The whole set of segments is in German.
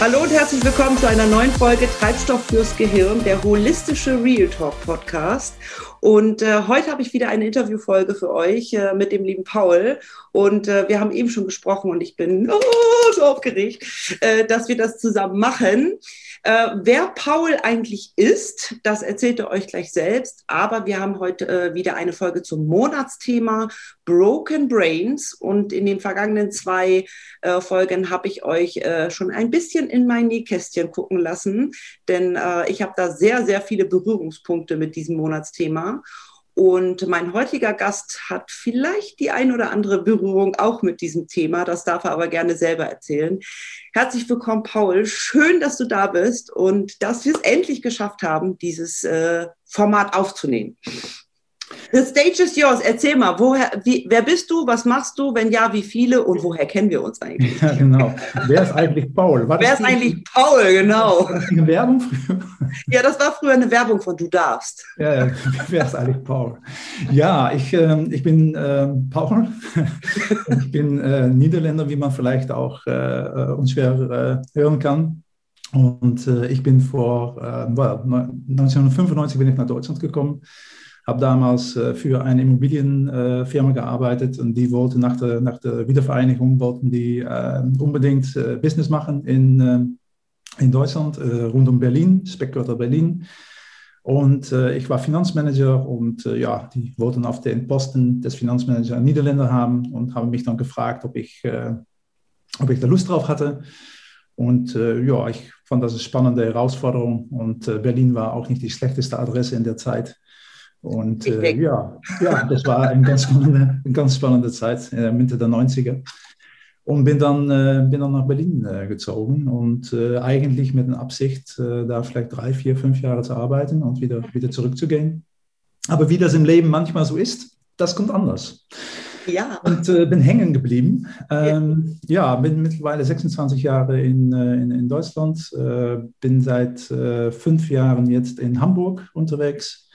Hallo und herzlich willkommen zu einer neuen Folge Treibstoff fürs Gehirn, der holistische Real Talk Podcast. Und äh, heute habe ich wieder eine Interviewfolge für euch äh, mit dem lieben Paul. Und äh, wir haben eben schon gesprochen und ich bin oh, so aufgeregt, äh, dass wir das zusammen machen. Äh, wer Paul eigentlich ist, das erzählt er euch gleich selbst. Aber wir haben heute äh, wieder eine Folge zum Monatsthema Broken Brains. Und in den vergangenen zwei äh, Folgen habe ich euch äh, schon ein bisschen in mein Nähkästchen gucken lassen. Denn äh, ich habe da sehr, sehr viele Berührungspunkte mit diesem Monatsthema. Und mein heutiger Gast hat vielleicht die ein oder andere Berührung auch mit diesem Thema. Das darf er aber gerne selber erzählen. Herzlich willkommen, Paul. Schön, dass du da bist und dass wir es endlich geschafft haben, dieses äh, Format aufzunehmen. The stage is yours. Erzähl mal, woher, wie, wer bist du, was machst du, wenn ja, wie viele und woher kennen wir uns eigentlich? Ja, genau. Wer ist eigentlich Paul? War wer ist eigentlich Paul, genau. War das eine Werbung früher? Ja, das war früher eine Werbung von Du darfst. Ja, ja. wer ist eigentlich Paul? Ja, ich, äh, ich bin äh, Paul. ich bin äh, Niederländer, wie man vielleicht auch äh, äh, unschwer äh, hören kann. Und ich bin vor, äh, 1995 bin ich nach Deutschland gekommen habe damals äh, für eine Immobilienfirma gearbeitet und die wollte nach der, nach der Wiedervereinigung wollten die äh, unbedingt äh, Business machen in, in Deutschland, rund um Berlin, Speckgürtel Berlin. Und äh, ich war Finanzmanager und äh, ja, die wollten auf den Posten des Finanzmanagers Niederländer haben und haben mich dann gefragt, ob ich, äh, ob ich da Lust drauf hatte. Und ja, ich fand das eine spannende Herausforderung und Berlin war auch nicht die schlechteste Adresse in der Zeit. Und äh, ja, ja, das war eine ganz spannende, eine ganz spannende Zeit, äh, Mitte der 90er. Und bin dann, äh, bin dann nach Berlin äh, gezogen und äh, eigentlich mit der Absicht, äh, da vielleicht drei, vier, fünf Jahre zu arbeiten und wieder, wieder zurückzugehen. Aber wie das im Leben manchmal so ist, das kommt anders. Ja. Und bin hängen geblieben. Ähm, ja. ja. bin mittlerweile 26 Jahre in, in, in Deutschland, bin seit fünf Jahren jetzt in Hamburg unterwegs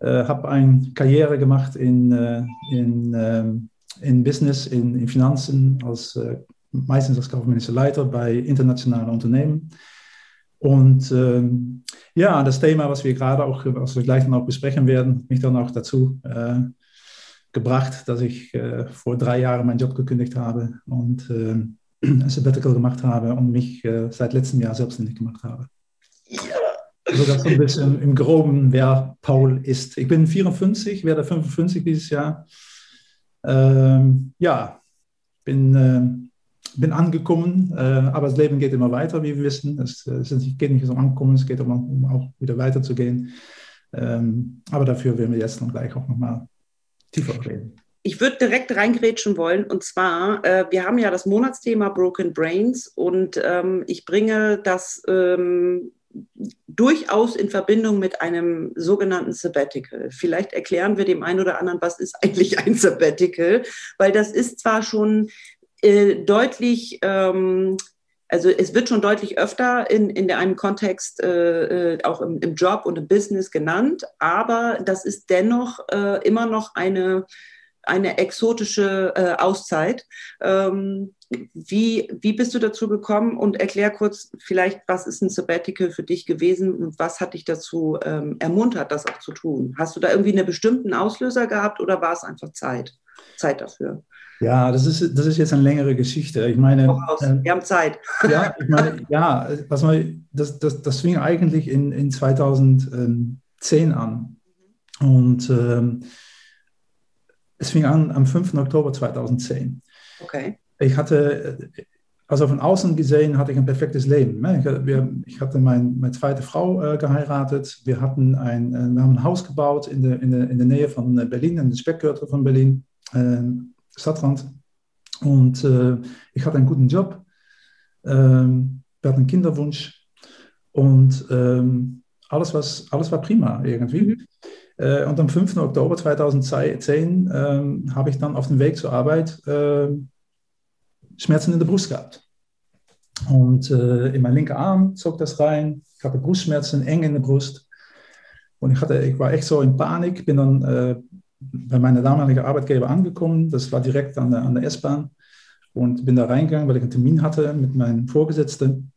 äh, habe eine Karriere gemacht in, äh, in, ähm, in Business, in, in Finanzen, als, äh, meistens als kaufmännischer Leiter bei internationalen Unternehmen. Und ähm, ja, das Thema, was wir gerade auch, was wir gleich noch besprechen werden, mich dann auch dazu äh, gebracht, dass ich äh, vor drei Jahren meinen Job gekündigt habe und äh, ein Sabbatical gemacht habe und mich äh, seit letztem Jahr selbstständig gemacht habe. Ja. Also so ein bisschen im Groben, wer Paul ist. Ich bin 54, werde 55 dieses Jahr. Ähm, ja, bin, äh, bin angekommen, äh, aber das Leben geht immer weiter, wie wir wissen. Es, es geht nicht um Ankommen, es geht um, um auch wieder weiterzugehen. Ähm, aber dafür werden wir jetzt dann gleich auch nochmal tiefer reden. Ich würde direkt reingrätschen wollen und zwar, äh, wir haben ja das Monatsthema Broken Brains und ähm, ich bringe das ähm, durchaus in Verbindung mit einem sogenannten Sabbatical. Vielleicht erklären wir dem einen oder anderen, was ist eigentlich ein Sabbatical, weil das ist zwar schon äh, deutlich, ähm, also es wird schon deutlich öfter in, in einem Kontext äh, äh, auch im, im, Job und im Business genannt, aber das ist dennoch äh, immer noch eine eine exotische äh, Auszeit. Ähm, wie, wie bist du dazu gekommen? Und erklär kurz vielleicht, was ist ein Sabbatical für dich gewesen und was hat dich dazu ähm, ermuntert, das auch zu tun? Hast du da irgendwie einen bestimmten Auslöser gehabt oder war es einfach Zeit, Zeit dafür? Ja, das ist, das ist jetzt eine längere Geschichte. Ich meine, äh, wir haben Zeit. Ja, ich meine, ja, was man, das, das, das fing eigentlich in, in 2010 an. Und ähm, es fing an am 5. Oktober 2010. Okay. Ich hatte, also von außen gesehen, hatte ich ein perfektes Leben. Ne? Ich hatte mein, meine zweite Frau äh, geheiratet. Wir hatten ein, äh, wir haben ein Haus gebaut in der, in der, in der Nähe von äh, Berlin, in der Speckgürtel von Berlin, äh, Stadtrand. Und ich hatte einen guten Job. Ähm, wir hatten einen Kinderwunsch. Und ähm, alles, was, alles war prima irgendwie. Äh, und am 5. Oktober 2010 ähm, habe ich dann auf dem Weg zur Arbeit äh, Schmerzen in der Brust gehabt. Und äh, in meinen linken Arm zog das rein. Ich hatte Brustschmerzen eng in der Brust. Und ich, hatte, ich war echt so in Panik. Bin dann äh, bei meiner damaligen Arbeitgeber angekommen. Das war direkt an der, an der S-Bahn. Und bin da reingegangen, weil ich einen Termin hatte mit meinem Vorgesetzten.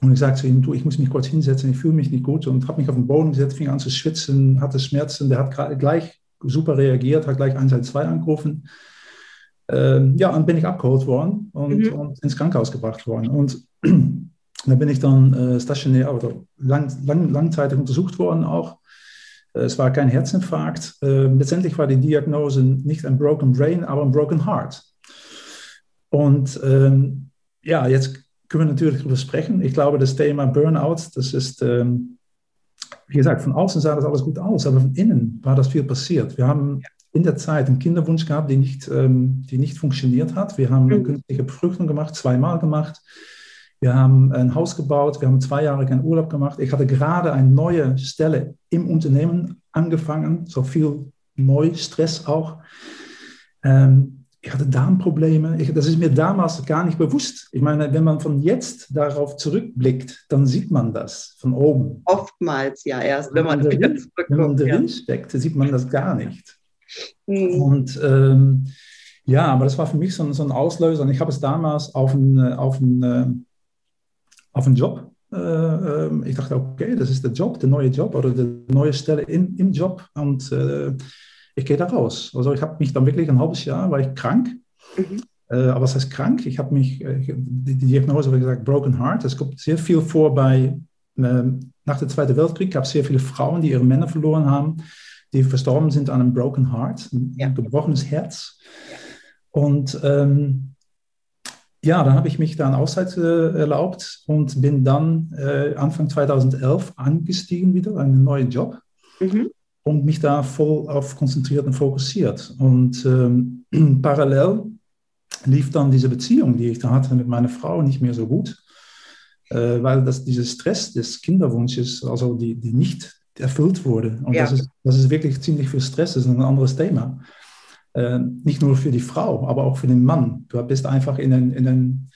Und ich sagte zu ihm, du, ich muss mich kurz hinsetzen, ich fühle mich nicht gut und habe mich auf den Boden gesetzt, fing an zu schwitzen, hatte Schmerzen. Der hat gleich super reagiert, hat gleich 112 angerufen. Ähm, ja, und bin ich abgeholt worden und, mhm. und, ins Krankenhaus gebracht worden. Und da bin ich dann äh, stationär oder lang, lang, langzeitig untersucht worden auch. Äh, es war kein Herzinfarkt. Äh, letztendlich war die Diagnose nicht ein Broken Brain, aber ein Broken Heart. Und ähm, ja, jetzt können wir natürlich darüber sprechen. Ich glaube, das Thema Burnout, das ist, ähm, wie gesagt, von außen sah das alles gut aus, aber von innen war das viel passiert. Wir haben in der Zeit einen Kinderwunsch gehabt, die nicht, ähm, die nicht funktioniert hat. Wir haben eine mhm. künstliche Befruchtung gemacht, zweimal gemacht. Wir haben ein Haus gebaut, wir haben zwei Jahre keinen Urlaub gemacht. Ich hatte gerade eine neue Stelle im Unternehmen angefangen, so viel Neustress auch. Ähm, ich hatte Darmprobleme. Ich, das ist mir damals gar nicht bewusst. Ich meine, wenn man von jetzt darauf zurückblickt, dann sieht man das von oben. Oftmals ja erst, wenn man, wenn man, drin, wenn man drin ja. steckt, sieht man das gar nicht. Mhm. Und ähm, ja, aber das war für mich so, so ein Auslöser. Und ich habe es damals auf einen, auf einen, auf einen Job. Äh, ähm, ich dachte, okay, das ist der Job, der neue Job oder die neue Stelle in, im Job. Und äh, ich gehe da raus. Also ich habe mich dann wirklich ein halbes Jahr, war ich krank. Mhm. Äh, aber was heißt krank? Ich habe mich, äh, die, die Diagnose habe gesagt, Broken Heart. Es kommt sehr viel vor bei, äh, nach dem Zweiten Weltkrieg gab es sehr viele Frauen, die ihre Männer verloren haben, die verstorben sind an einem Broken Heart, ein ja. gebrochenes Herz. Und ähm, ja, dann habe ich mich da eine Auszeit äh, erlaubt und bin dann äh, Anfang 2011 angestiegen wieder, einen neuen Job. Mhm und mich da voll auf konzentriert und fokussiert. Und ähm, parallel lief dann diese Beziehung, die ich da hatte mit meiner Frau, nicht mehr so gut, äh, weil das, dieser Stress des Kinderwunsches, also die, die nicht erfüllt wurde. Und ja. das, ist, das ist wirklich ziemlich viel Stress, das ist ein anderes Thema. Äh, nicht nur für die Frau, aber auch für den Mann. Du bist einfach in einen, in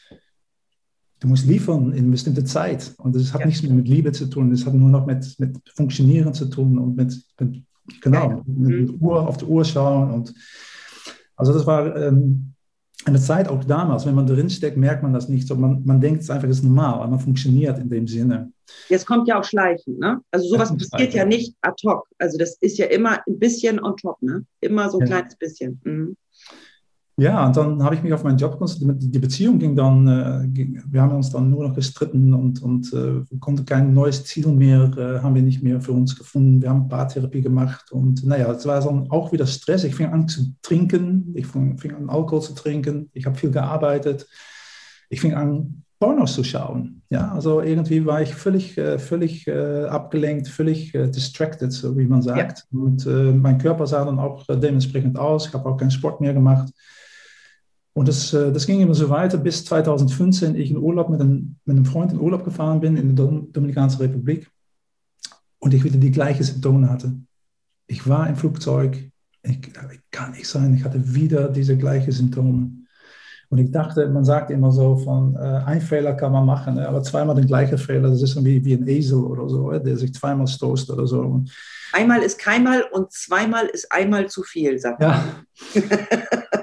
du musst liefern in bestimmte Zeit. Und das hat ja. nichts mehr mit Liebe zu tun, das hat nur noch mit, mit Funktionieren zu tun und mit, mit genau, ja. mit, mit Uhr auf die Uhr schauen. Und also das war ähm, eine Zeit auch damals, wenn man drin steckt, merkt man das nicht so. Man, man denkt es einfach, ist normal, aber man funktioniert in dem Sinne. Jetzt kommt ja auch Schleichen, ne? Also sowas passiert ja nicht ad hoc. Also das ist ja immer ein bisschen on top, ne? Immer so ein ja. kleines bisschen. Mhm. Ja, und dann habe ich mich auf meinen Job konzentriert. Die Beziehung ging dann, äh, ging, wir haben uns dann nur noch gestritten und, und äh, konnten kein neues Ziel mehr, äh, haben wir nicht mehr für uns gefunden. Wir haben Paartherapie gemacht und naja, es war dann auch wieder Stress. Ich fing an zu trinken, ich fing, fing an Alkohol zu trinken, ich habe viel gearbeitet. Ich fing an, Pornos zu schauen. Ja, also irgendwie war ich völlig, äh, völlig äh, abgelenkt, völlig äh, distracted, so wie man sagt. Ja. Und mein Körper sah dann auch dementsprechend aus. Ich habe auch keinen Sport mehr gemacht. Und das, äh, das ging immer so weiter, bis 2015 ich in Urlaub mit einem, mit einem Freund in Urlaub gefahren bin in der Dominikanischen Republik und ich wieder die gleichen Symptome hatte. Ich war im Flugzeug, ich, ich kann nicht sein, ich hatte wieder diese gleichen Symptome. Und ich dachte, man sagt immer so von, äh, ein Fehler kann man machen, ne, aber zweimal den gleichen Fehler, das ist wie, wie ein Esel oder so, der sich zweimal stoßt oder so. Einmal ist keinmal und zweimal ist einmal zu viel, sagt ja.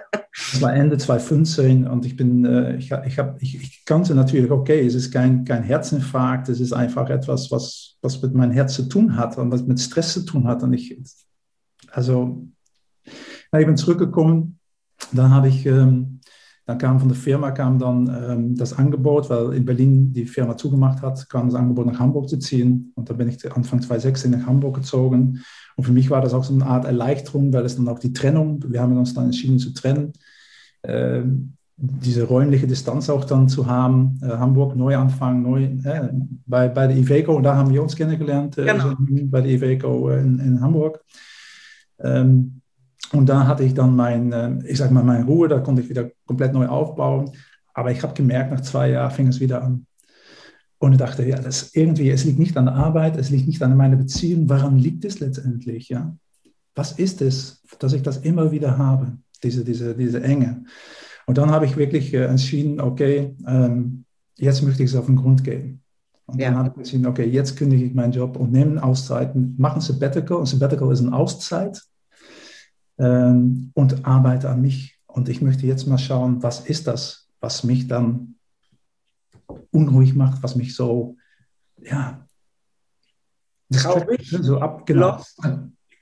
Das war Ende 2015 und ich bin, äh, ich, ich, hab, ich, ich kannte natürlich, okay, es ist kein, kein Herzinfarkt, es ist einfach etwas, was, was mit meinem Herz zu tun hat und was mit Stress zu tun hat. Und ich, also, ich bin zurückgekommen, dann habe ich, ähm, dann kam von der Firma kam dann ähm, das Angebot, weil in Berlin die Firma zugemacht hat, kam das Angebot nach Hamburg zu ziehen. Und da bin ich Anfang 2016 nach Hamburg gezogen. Und für mich war das auch so eine Art Erleichterung, weil es dann auch die Trennung, wir haben uns dann entschieden zu trennen diese räumliche Distanz auch dann zu haben, äh, Hamburg Neuanfang, neu, äh, bei, bei der Iveco, und da haben wir uns kennengelernt, äh, genau. bei der Iveco in, in Hamburg. Ähm, und da hatte ich dann mein, äh, ich sag mal, meine Ruhe, da konnte ich wieder komplett neu aufbauen. Aber ich habe gemerkt, nach zwei Jahren fing es wieder an. Und ich dachte, ja, das irgendwie, es liegt nicht an der Arbeit, es liegt nicht an meiner Beziehung. Warum liegt es letztendlich? Ja? Was ist es, dass ich das immer wieder habe? Diese, diese, diese Enge. Und dann habe ich wirklich äh, entschieden, okay, ähm, jetzt möchte ich es auf den Grund gehen. Und ja. dann habe ich entschieden, okay, jetzt kündige ich meinen Job und nehme Auszeiten, mache ein Sabbatical. Ein Sabbatical ist eine Auszeit ähm, und arbeite an mich. Und ich möchte jetzt mal schauen, was ist das, was mich dann unruhig macht, was mich so, ja, traurig, so ab, genau, lost.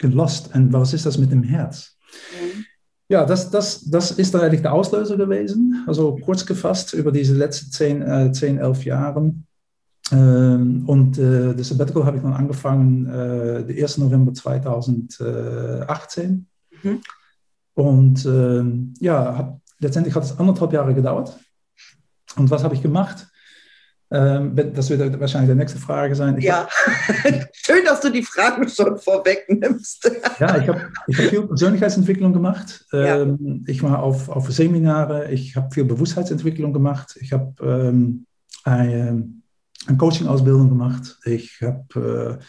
lost. Und was ist das mit dem Herz? Mhm. Ja, das, das, das ist dann eigentlich der Auslöser gewesen. Also kurz gefasst über diese letzten zehn, äh, zehn elf Jahre. Ähm, und äh, das Sabbatical habe ich dann angefangen, äh, der 1. November 2018. Mhm. Und ähm, ja, hab, letztendlich hat es anderthalb Jahre gedauert. Und was habe ich gemacht? Ähm, das wird wahrscheinlich die nächste Frage sein. Ich ja, hab, schön, dass du die Fragen schon vorwegnimmst. ja, ich habe ich hab viel Persönlichkeitsentwicklung gemacht. Ja. Ähm, ich war auf, auf Seminare, ich habe viel Bewusstheitsentwicklung gemacht. Ich habe ähm, eine, eine Coaching-Ausbildung gemacht. Ich habe äh,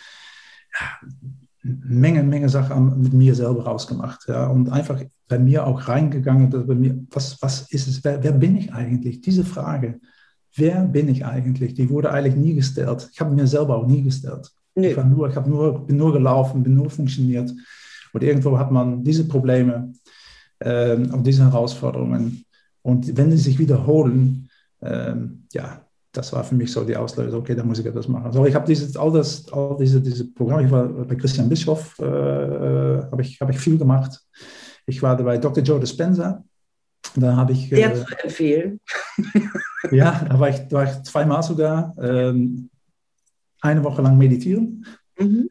Menge, Menge Sachen mit mir selber rausgemacht. Ja, und einfach bei mir auch reingegangen, bei mir, was, was ist es, wer, wer bin ich eigentlich? Diese Frage wer bin ich eigentlich? Die wurde eigentlich nie gestellt. Ich habe mir selber auch nie gestellt. Nee. Ich, war nur, ich nur, bin nur gelaufen, bin nur funktioniert. Und irgendwo hat man diese Probleme ähm, und diese Herausforderungen. Und wenn sie sich wiederholen, ähm, ja, das war für mich so die Auslöser, okay, da muss ich etwas machen. Also ich habe dieses, all, das, all diese, diese Programme, ich war bei Christian Bischoff, äh, habe ich, hab ich viel gemacht. Ich war bei Dr. Joe Dispenza, da habe ich. Sehr äh, zu empfehlen. Ja, da war ich, war ich zweimal sogar ähm, eine Woche lang meditieren. Mhm.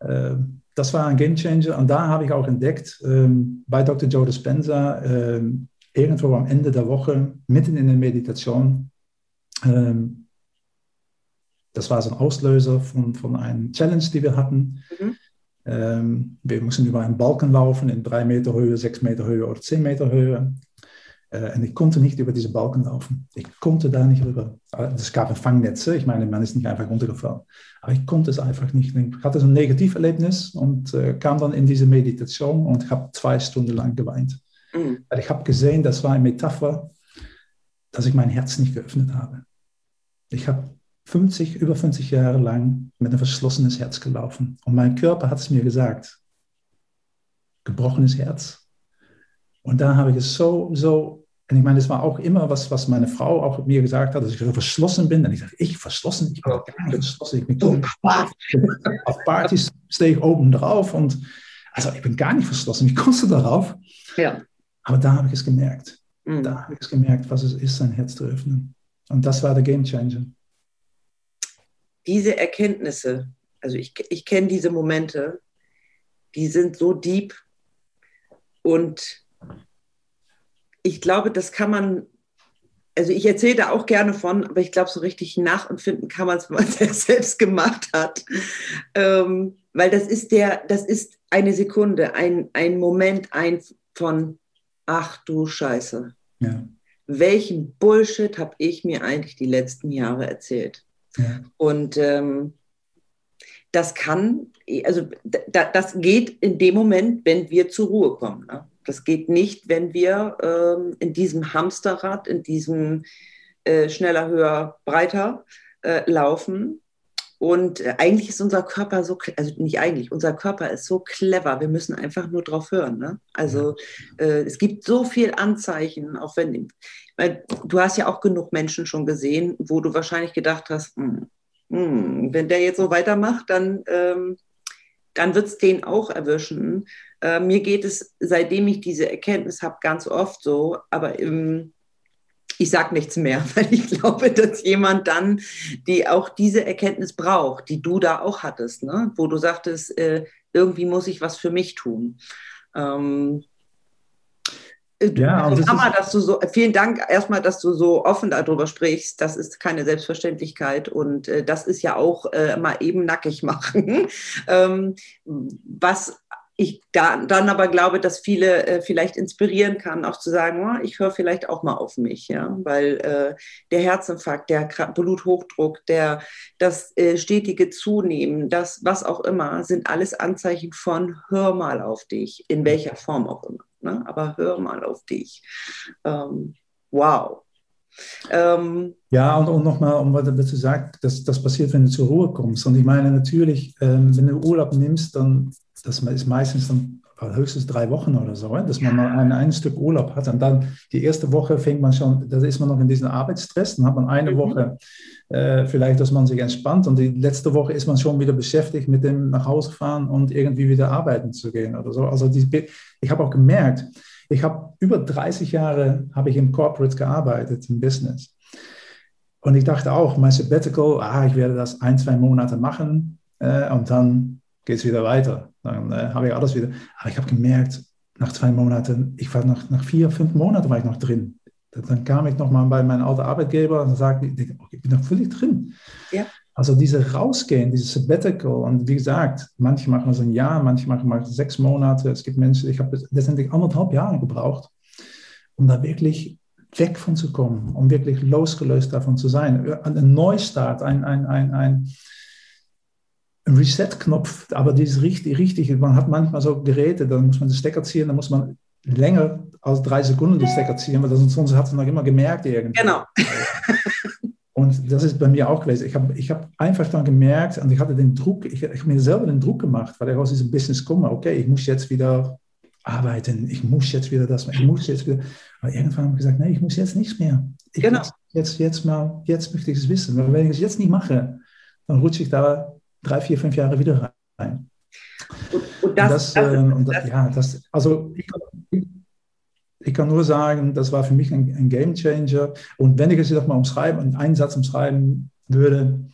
Äh, das war ein Game Changer und da habe ich auch entdeckt, ähm, bei Dr. Joe Dispenza, ähm, irgendwo am Ende der Woche, mitten in der Meditation, ähm, das war so ein Auslöser von, von einem Challenge, die wir hatten. Mhm. Ähm, wir mussten über einen Balken laufen in drei Meter Höhe, sechs Meter Höhe oder zehn Meter Höhe. Äh, und ich konnte nicht über diese Balken laufen. Ich konnte da nicht rüber. Es gab ein Fangnetz. Ich meine, man ist nicht einfach runtergefallen. Aber ich konnte es einfach nicht. Ich hatte so ein Negativerlebnis und äh, kam dann in diese Meditation und habe zwei Stunden lang geweint. Mhm. Weil ich habe gesehen, das war eine Metapher, dass ich mein Herz nicht geöffnet habe. Ich habe 50, über 50 Jahre lang mit einem verschlossenes Herz gelaufen. Und mein Körper hat es mir gesagt. Gebrochenes Herz, und da habe ich es so, so, und ich meine, das war auch immer was, was meine Frau auch mir gesagt hat, dass ich so verschlossen bin. Und ich sage, ich verschlossen? Ich bin gar nicht verschlossen. Ich bin so auf Partys stehe ich oben drauf und also ich bin gar nicht verschlossen. Wie kommst du darauf? Ja. Aber da habe ich es gemerkt. Mhm. Da habe ich es gemerkt, was es ist, sein Herz zu öffnen. Und das war der Game Changer. Diese Erkenntnisse, also ich, ich kenne diese Momente, die sind so deep und ich glaube, das kann man, also ich erzähle da auch gerne von, aber ich glaube, so richtig nachempfinden kann man es, wenn man es selbst gemacht hat. Ähm, weil das ist der, das ist eine Sekunde, ein, ein Moment ein von, ach du Scheiße. Ja. Welchen Bullshit habe ich mir eigentlich die letzten Jahre erzählt? Ja. Und ähm, das kann, also da, das geht in dem Moment, wenn wir zur Ruhe kommen. Ne? Das geht nicht, wenn wir ähm, in diesem Hamsterrad, in diesem äh, schneller, höher, breiter äh, laufen. Und äh, eigentlich ist unser Körper so, also nicht eigentlich, unser Körper ist so clever. Wir müssen einfach nur drauf hören. Ne? Also äh, es gibt so viel Anzeichen, auch wenn, weil du hast ja auch genug Menschen schon gesehen, wo du wahrscheinlich gedacht hast, mh, hm, mh, hm, wenn der jetzt so weitermacht, dann, ähm, dann wird es den auch erwischen. Äh, mir geht es, seitdem ich diese Erkenntnis habe, ganz oft so, aber im, ich sage nichts mehr, weil ich glaube, dass jemand dann, die auch diese Erkenntnis braucht, die du da auch hattest, ne? wo du sagtest, äh, irgendwie muss ich was für mich tun. Ähm, äh, ja, also Hammer, dass du so, vielen Dank erstmal, dass du so offen darüber sprichst. Das ist keine Selbstverständlichkeit und äh, das ist ja auch äh, mal eben nackig machen. ähm, was ich da, dann aber glaube, dass viele äh, vielleicht inspirieren kann, auch zu sagen, oh, ich höre vielleicht auch mal auf mich, ja, weil äh, der Herzinfarkt, der Bluthochdruck, der, das äh, stetige Zunehmen, das was auch immer, sind alles Anzeichen von hör mal auf dich, in welcher Form auch immer, ne? aber hör mal auf dich. Ähm, wow. Ähm, ja, und, und nochmal, um was du sagst, das, das passiert, wenn du zur Ruhe kommst. Und ich meine natürlich, ähm, wenn du Urlaub nimmst, dann das ist meistens dann höchstens drei Wochen oder so, dass man mal ein, ein Stück Urlaub hat. Und dann die erste Woche fängt man schon, da ist man noch in diesem Arbeitsstress, dann hat man eine mhm. Woche äh, vielleicht, dass man sich entspannt und die letzte Woche ist man schon wieder beschäftigt mit dem nach Hause fahren und irgendwie wieder arbeiten zu gehen oder so. Also die, ich habe auch gemerkt, ich habe über 30 Jahre habe ich im Corporate gearbeitet, im Business. Und ich dachte auch, mein Sabbatical, ah, ich werde das ein, zwei Monate machen äh, und dann geht es wieder weiter. Dann äh, habe ich alles wieder. Aber ich habe gemerkt, nach zwei Monaten, ich war noch, nach vier, fünf Monaten war ich noch drin. Dann kam ich nochmal bei meinem alten Arbeitgeber und sagte, ich, ich bin noch völlig drin. Ja. Also diese rausgehen, dieses Sabbatical und wie gesagt, manche machen es ein Jahr, manche machen es sechs Monate. Es gibt Menschen, ich habe letztendlich anderthalb Jahre gebraucht, um da wirklich weg von zu kommen, um wirklich losgelöst davon zu sein. Ein Neustart, ein, ein, ein, ein Reset-Knopf, aber die ist richtig, richtig. Man hat manchmal so Geräte, da muss man den Stecker ziehen, da muss man länger als drei Sekunden den Stecker ziehen, weil sonst hat man noch immer gemerkt irgendwie. Genau. Und das ist bei mir auch gewesen. Ich habe ich hab einfach dann gemerkt, und ich hatte den Druck, ich, ich habe mir selber den Druck gemacht, weil ich aus diesem Business komme, okay, ich muss jetzt wieder arbeiten, ich muss jetzt wieder das, ich muss jetzt wieder. Aber irgendwann habe ich gesagt, nein, ich muss jetzt nichts mehr. Ich genau. Jetzt, jetzt mal, jetzt möchte ich es wissen. Weil wenn ich es jetzt nicht mache, dann rutsche ich da drei, vier, fünf Jahre wieder rein. Und, und das, und das, das, äh, und das, ja, das, also ich, ich, kann nur sagen, das war für mich ein, ein Game Changer. Und wenn ich es jetzt mal umschreiben, einen Satz umschreiben würde,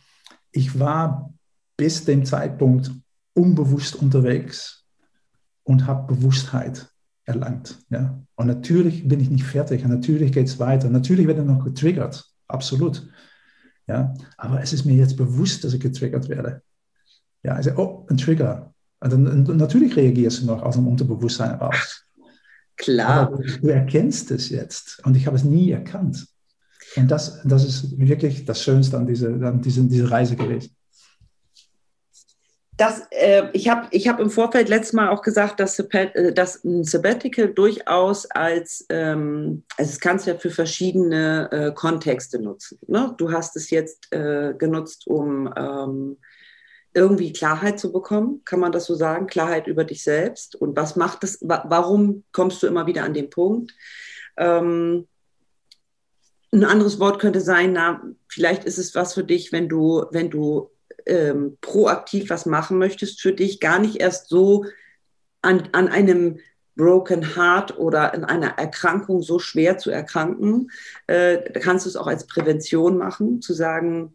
ich war bis dem Zeitpunkt unbewusst unterwegs und habe Bewusstheit erlangt. Ja? Und natürlich bin ich nicht fertig und natürlich geht es weiter. Natürlich werde ich noch getriggert, absolut. Ja? Aber es ist mir jetzt bewusst, dass ich getriggert werde. Ja, also, oh, ein Trigger. Also, natürlich reagierst du noch aus dem Unterbewusstsein raus. Klar. Aber du erkennst es jetzt und ich habe es nie erkannt. Und das, das ist wirklich das Schönste an, diese, an diese, diese Reise gewesen. Das, äh, ich habe ich hab im Vorfeld letztes Mal auch gesagt, dass, äh, dass ein Sabbatical durchaus als, ähm, also es kannst du ja für verschiedene äh, Kontexte nutzen. Ne? Du hast es jetzt äh, genutzt, um ähm, irgendwie Klarheit zu bekommen, kann man das so sagen? Klarheit über dich selbst und was macht es, warum kommst du immer wieder an den Punkt? Ähm, ein anderes Wort könnte sein, na, vielleicht ist es was für dich, wenn du, wenn du ähm, proaktiv was machen möchtest für dich, gar nicht erst so an, an einem Broken Heart oder in einer Erkrankung so schwer zu erkranken, äh, kannst du es auch als Prävention machen, zu sagen,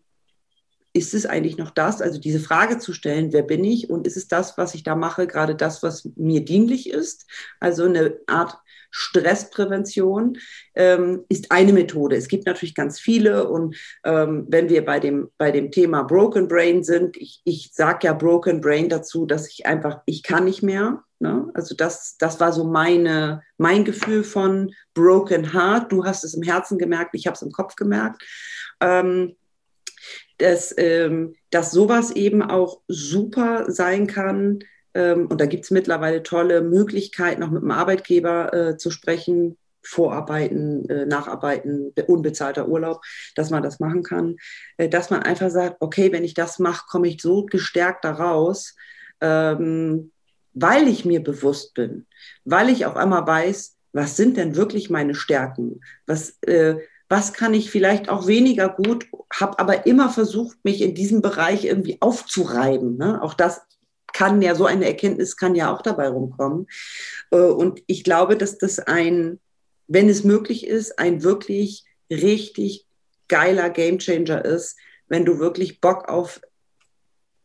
ist es eigentlich noch das? Also diese Frage zu stellen, wer bin ich und ist es das, was ich da mache, gerade das, was mir dienlich ist? Also eine Art Stressprävention ähm, ist eine Methode. Es gibt natürlich ganz viele und ähm, wenn wir bei dem, bei dem Thema Broken Brain sind, ich, ich sage ja Broken Brain dazu, dass ich einfach, ich kann nicht mehr. Ne? Also das, das war so meine, mein Gefühl von Broken Heart. Du hast es im Herzen gemerkt, ich habe es im Kopf gemerkt. Ähm, dass, ähm, dass sowas eben auch super sein kann. Ähm, und da gibt es mittlerweile tolle Möglichkeiten, auch mit dem Arbeitgeber äh, zu sprechen, Vorarbeiten, äh, Nacharbeiten, unbezahlter Urlaub, dass man das machen kann. Äh, dass man einfach sagt, okay, wenn ich das mache, komme ich so gestärkt daraus, ähm, weil ich mir bewusst bin, weil ich auf einmal weiß, was sind denn wirklich meine Stärken? Was, äh, was kann ich vielleicht auch weniger gut, habe aber immer versucht, mich in diesem Bereich irgendwie aufzureiben. Ne? Auch das kann ja, so eine Erkenntnis kann ja auch dabei rumkommen. Äh, und ich glaube, dass das ein, wenn es möglich ist, ein wirklich richtig geiler Gamechanger ist, wenn du wirklich Bock auf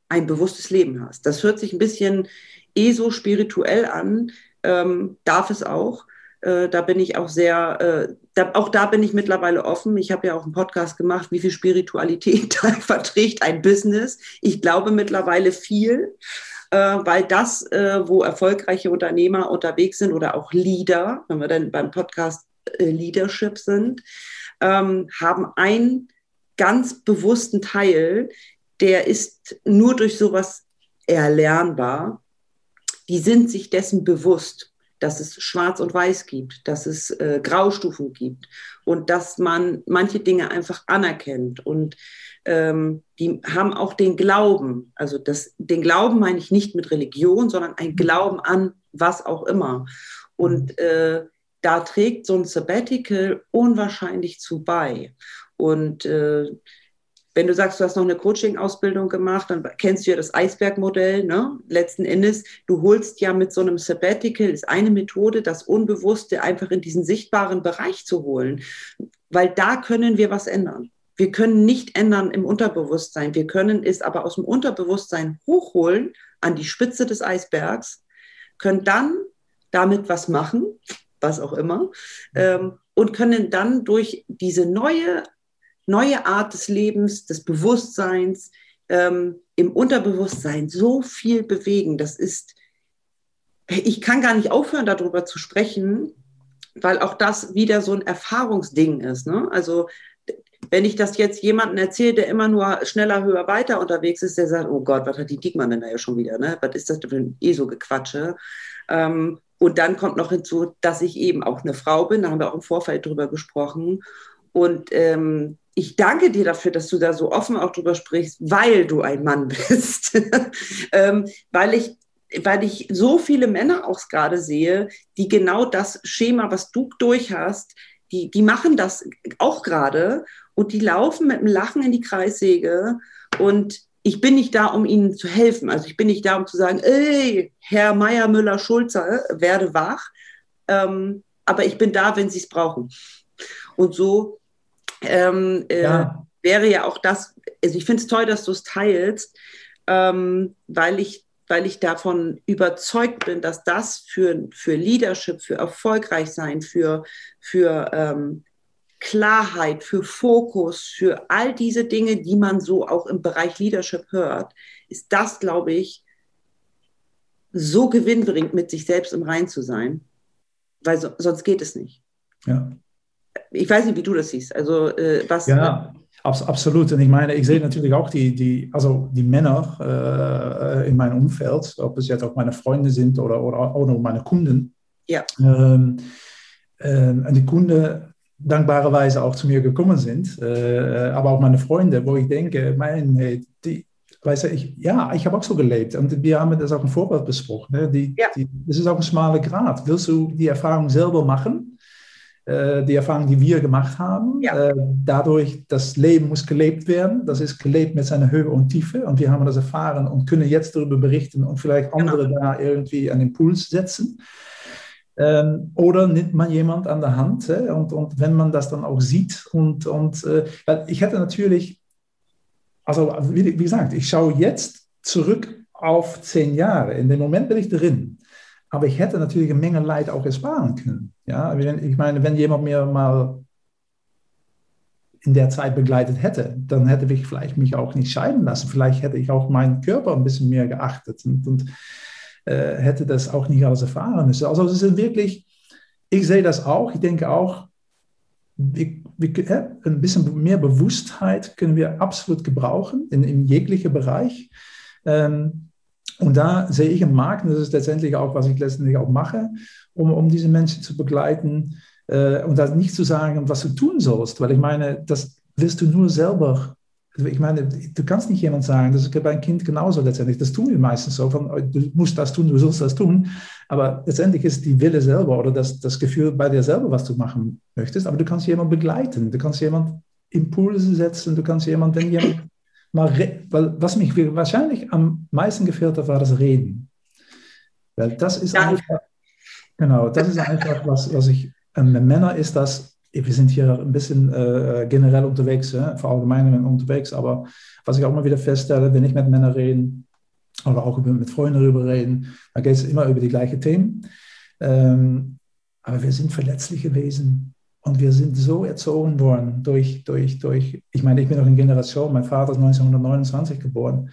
ein bewusstes Leben hast. Das hört sich ein bisschen eh so spirituell an, ähm, darf es auch. Äh, da bin ich auch sehr, äh, da, auch da bin ich mittlerweile offen. Ich habe ja auch einen Podcast gemacht, wie viel Spiritualität verträgt ein Business. Ich glaube mittlerweile viel, äh, weil das, äh, wo erfolgreiche Unternehmer unterwegs sind oder auch Leader, wenn wir dann beim Podcast äh, Leadership sind, ähm, haben einen ganz bewussten Teil, der ist nur durch sowas erlernbar. Die sind sich dessen bewusst dass es Schwarz und Weiß gibt, dass es äh, Graustufen gibt und dass man manche Dinge einfach anerkennt. Und ähm, die haben auch den Glauben, also das, den Glauben meine ich nicht mit Religion, sondern ein Glauben an was auch immer. Und mhm. äh, da trägt so ein Sabbatical unwahrscheinlich zu bei. Und äh, wenn du sagst, du hast noch eine Coaching-Ausbildung gemacht, dann kennst du ja das Eisbergmodell. Ne? Letzten Endes, du holst ja mit so einem Sabbatical, ist eine Methode, das Unbewusste einfach in diesen sichtbaren Bereich zu holen. Weil da können wir was ändern. Wir können nicht ändern im Unterbewusstsein. Wir können es aber aus dem Unterbewusstsein hochholen an die Spitze des Eisbergs, können dann damit was machen, was auch immer, ähm, und können dann durch diese neue neue Art des Lebens, des Bewusstseins, ähm, im Unterbewusstsein so viel bewegen. Das ist, ich kann gar nicht aufhören, darüber zu sprechen, weil auch das wieder so ein Erfahrungsding ist. Ne? Also wenn ich das jetzt jemandem erzähle, der immer nur schneller, höher, weiter unterwegs ist, der sagt, oh Gott, was hat die Diekmann denn da ja schon wieder? Ne? Was ist das für ein ESO-Gequatsche? Ähm, und dann kommt noch hinzu, dass ich eben auch eine Frau bin, da haben wir auch im Vorfeld drüber gesprochen. Und ähm, ich danke dir dafür, dass du da so offen auch drüber sprichst, weil du ein Mann bist. ähm, weil ich weil ich so viele Männer auch gerade sehe, die genau das Schema, was du durch hast, die, die machen das auch gerade und die laufen mit einem Lachen in die Kreissäge und ich bin nicht da, um ihnen zu helfen. Also ich bin nicht da, um zu sagen, ey, Herr Meier, Müller, Schulze, werde wach. Ähm, aber ich bin da, wenn sie es brauchen. Und so ähm, äh, ja. wäre ja auch das, also ich finde es toll, dass du es teilst, ähm, weil ich weil ich davon überzeugt bin, dass das für, für Leadership, für Erfolgreichsein, für, für ähm, Klarheit, für Fokus, für all diese Dinge, die man so auch im Bereich Leadership hört, ist das, glaube ich, so gewinnbringend, mit sich selbst im Rein zu sein, weil so, sonst geht es nicht. Ja ich weiß nicht, wie du das siehst. Also äh, was. Ja, absolut. Und ich meine, ich sehe natürlich auch die, die, also die Männer äh, in meinem Umfeld, ob es jetzt auch meine Freunde sind oder, oder, oder meine Kunden. Ja. Ähm, ähm, und die Kunden dankbarerweise auch zu mir gekommen sind, äh, aber auch meine Freunde, wo ich denke, mein, die, weißt du, ich, ja, ich habe auch so gelebt und wir haben das auch im Vorbild besprochen. Ne? Die, ja. die, das ist auch ein schmaler Grad. Willst du die Erfahrung selber machen? Äh, die Erfahrung, die wir gemacht haben. Ja. Äh, dadurch, das Leben muss gelebt werden. Das ist gelebt mit seiner Höhe und Tiefe. Und wir haben das erfahren und können jetzt darüber berichten und vielleicht genau. andere genau. da irgendwie einen Impuls setzen. Ähm, oder nimmt man jemand an der Hand äh, und, und wenn man das dann auch sieht und, und äh, ich hätte natürlich, also wie, wie gesagt, ich schaue jetzt zurück auf zehn Jahre. In dem Moment bin ich drin. Aber ich hätte natürlich eine Menge Leid auch ersparen können. Ja, ich meine, wenn jemand mir mal in der Zeit begleitet hätte, dann hätte ich vielleicht mich auch nicht scheiden lassen. Vielleicht hätte ich auch meinen Körper ein bisschen mehr geachtet und, und äh, hätte das auch nicht alles erfahren müssen. Also es ist wirklich, ich sehe das auch. Ich denke auch, wir, wir, ein bisschen mehr Bewusstheit können wir absolut gebrauchen in, in jeglicher Bereich. Ähm, und da sehe ich im Markt, und das ist letztendlich auch, was ich letztendlich auch mache, um, um diese Menschen zu begleiten äh, und da nicht zu sagen, was du tun sollst, weil ich meine, das wirst du nur selber. Also ich meine, du kannst nicht jemand sagen, das ist bei einem Kind genauso letztendlich. Das tun wir meistens so, von, du musst das tun, du sollst das tun. Aber letztendlich ist die Wille selber oder das, das Gefühl bei dir selber, was du machen möchtest. Aber du kannst jemanden begleiten, du kannst jemanden Impulse setzen, du kannst jemanden, wenn jemand mal, weil was mich wahrscheinlich am meisten gefehlt hat, war das Reden. Weil das ist ja. einfach, genau, das ist einfach, was, was ich, ähm, mit Männern ist das, wir sind hier ein bisschen äh, generell unterwegs, äh, verallgemeinern unterwegs, aber was ich auch mal wieder feststelle, wenn ich mit Männern rede oder auch mit Freunden darüber reden, dann geht es immer über die gleichen Themen. Ähm, aber wir sind verletzliche Wesen. Und wir sind so erzogen worden durch, durch, durch, ich meine, ich bin noch in Generation, mein Vater ist 1929 geboren.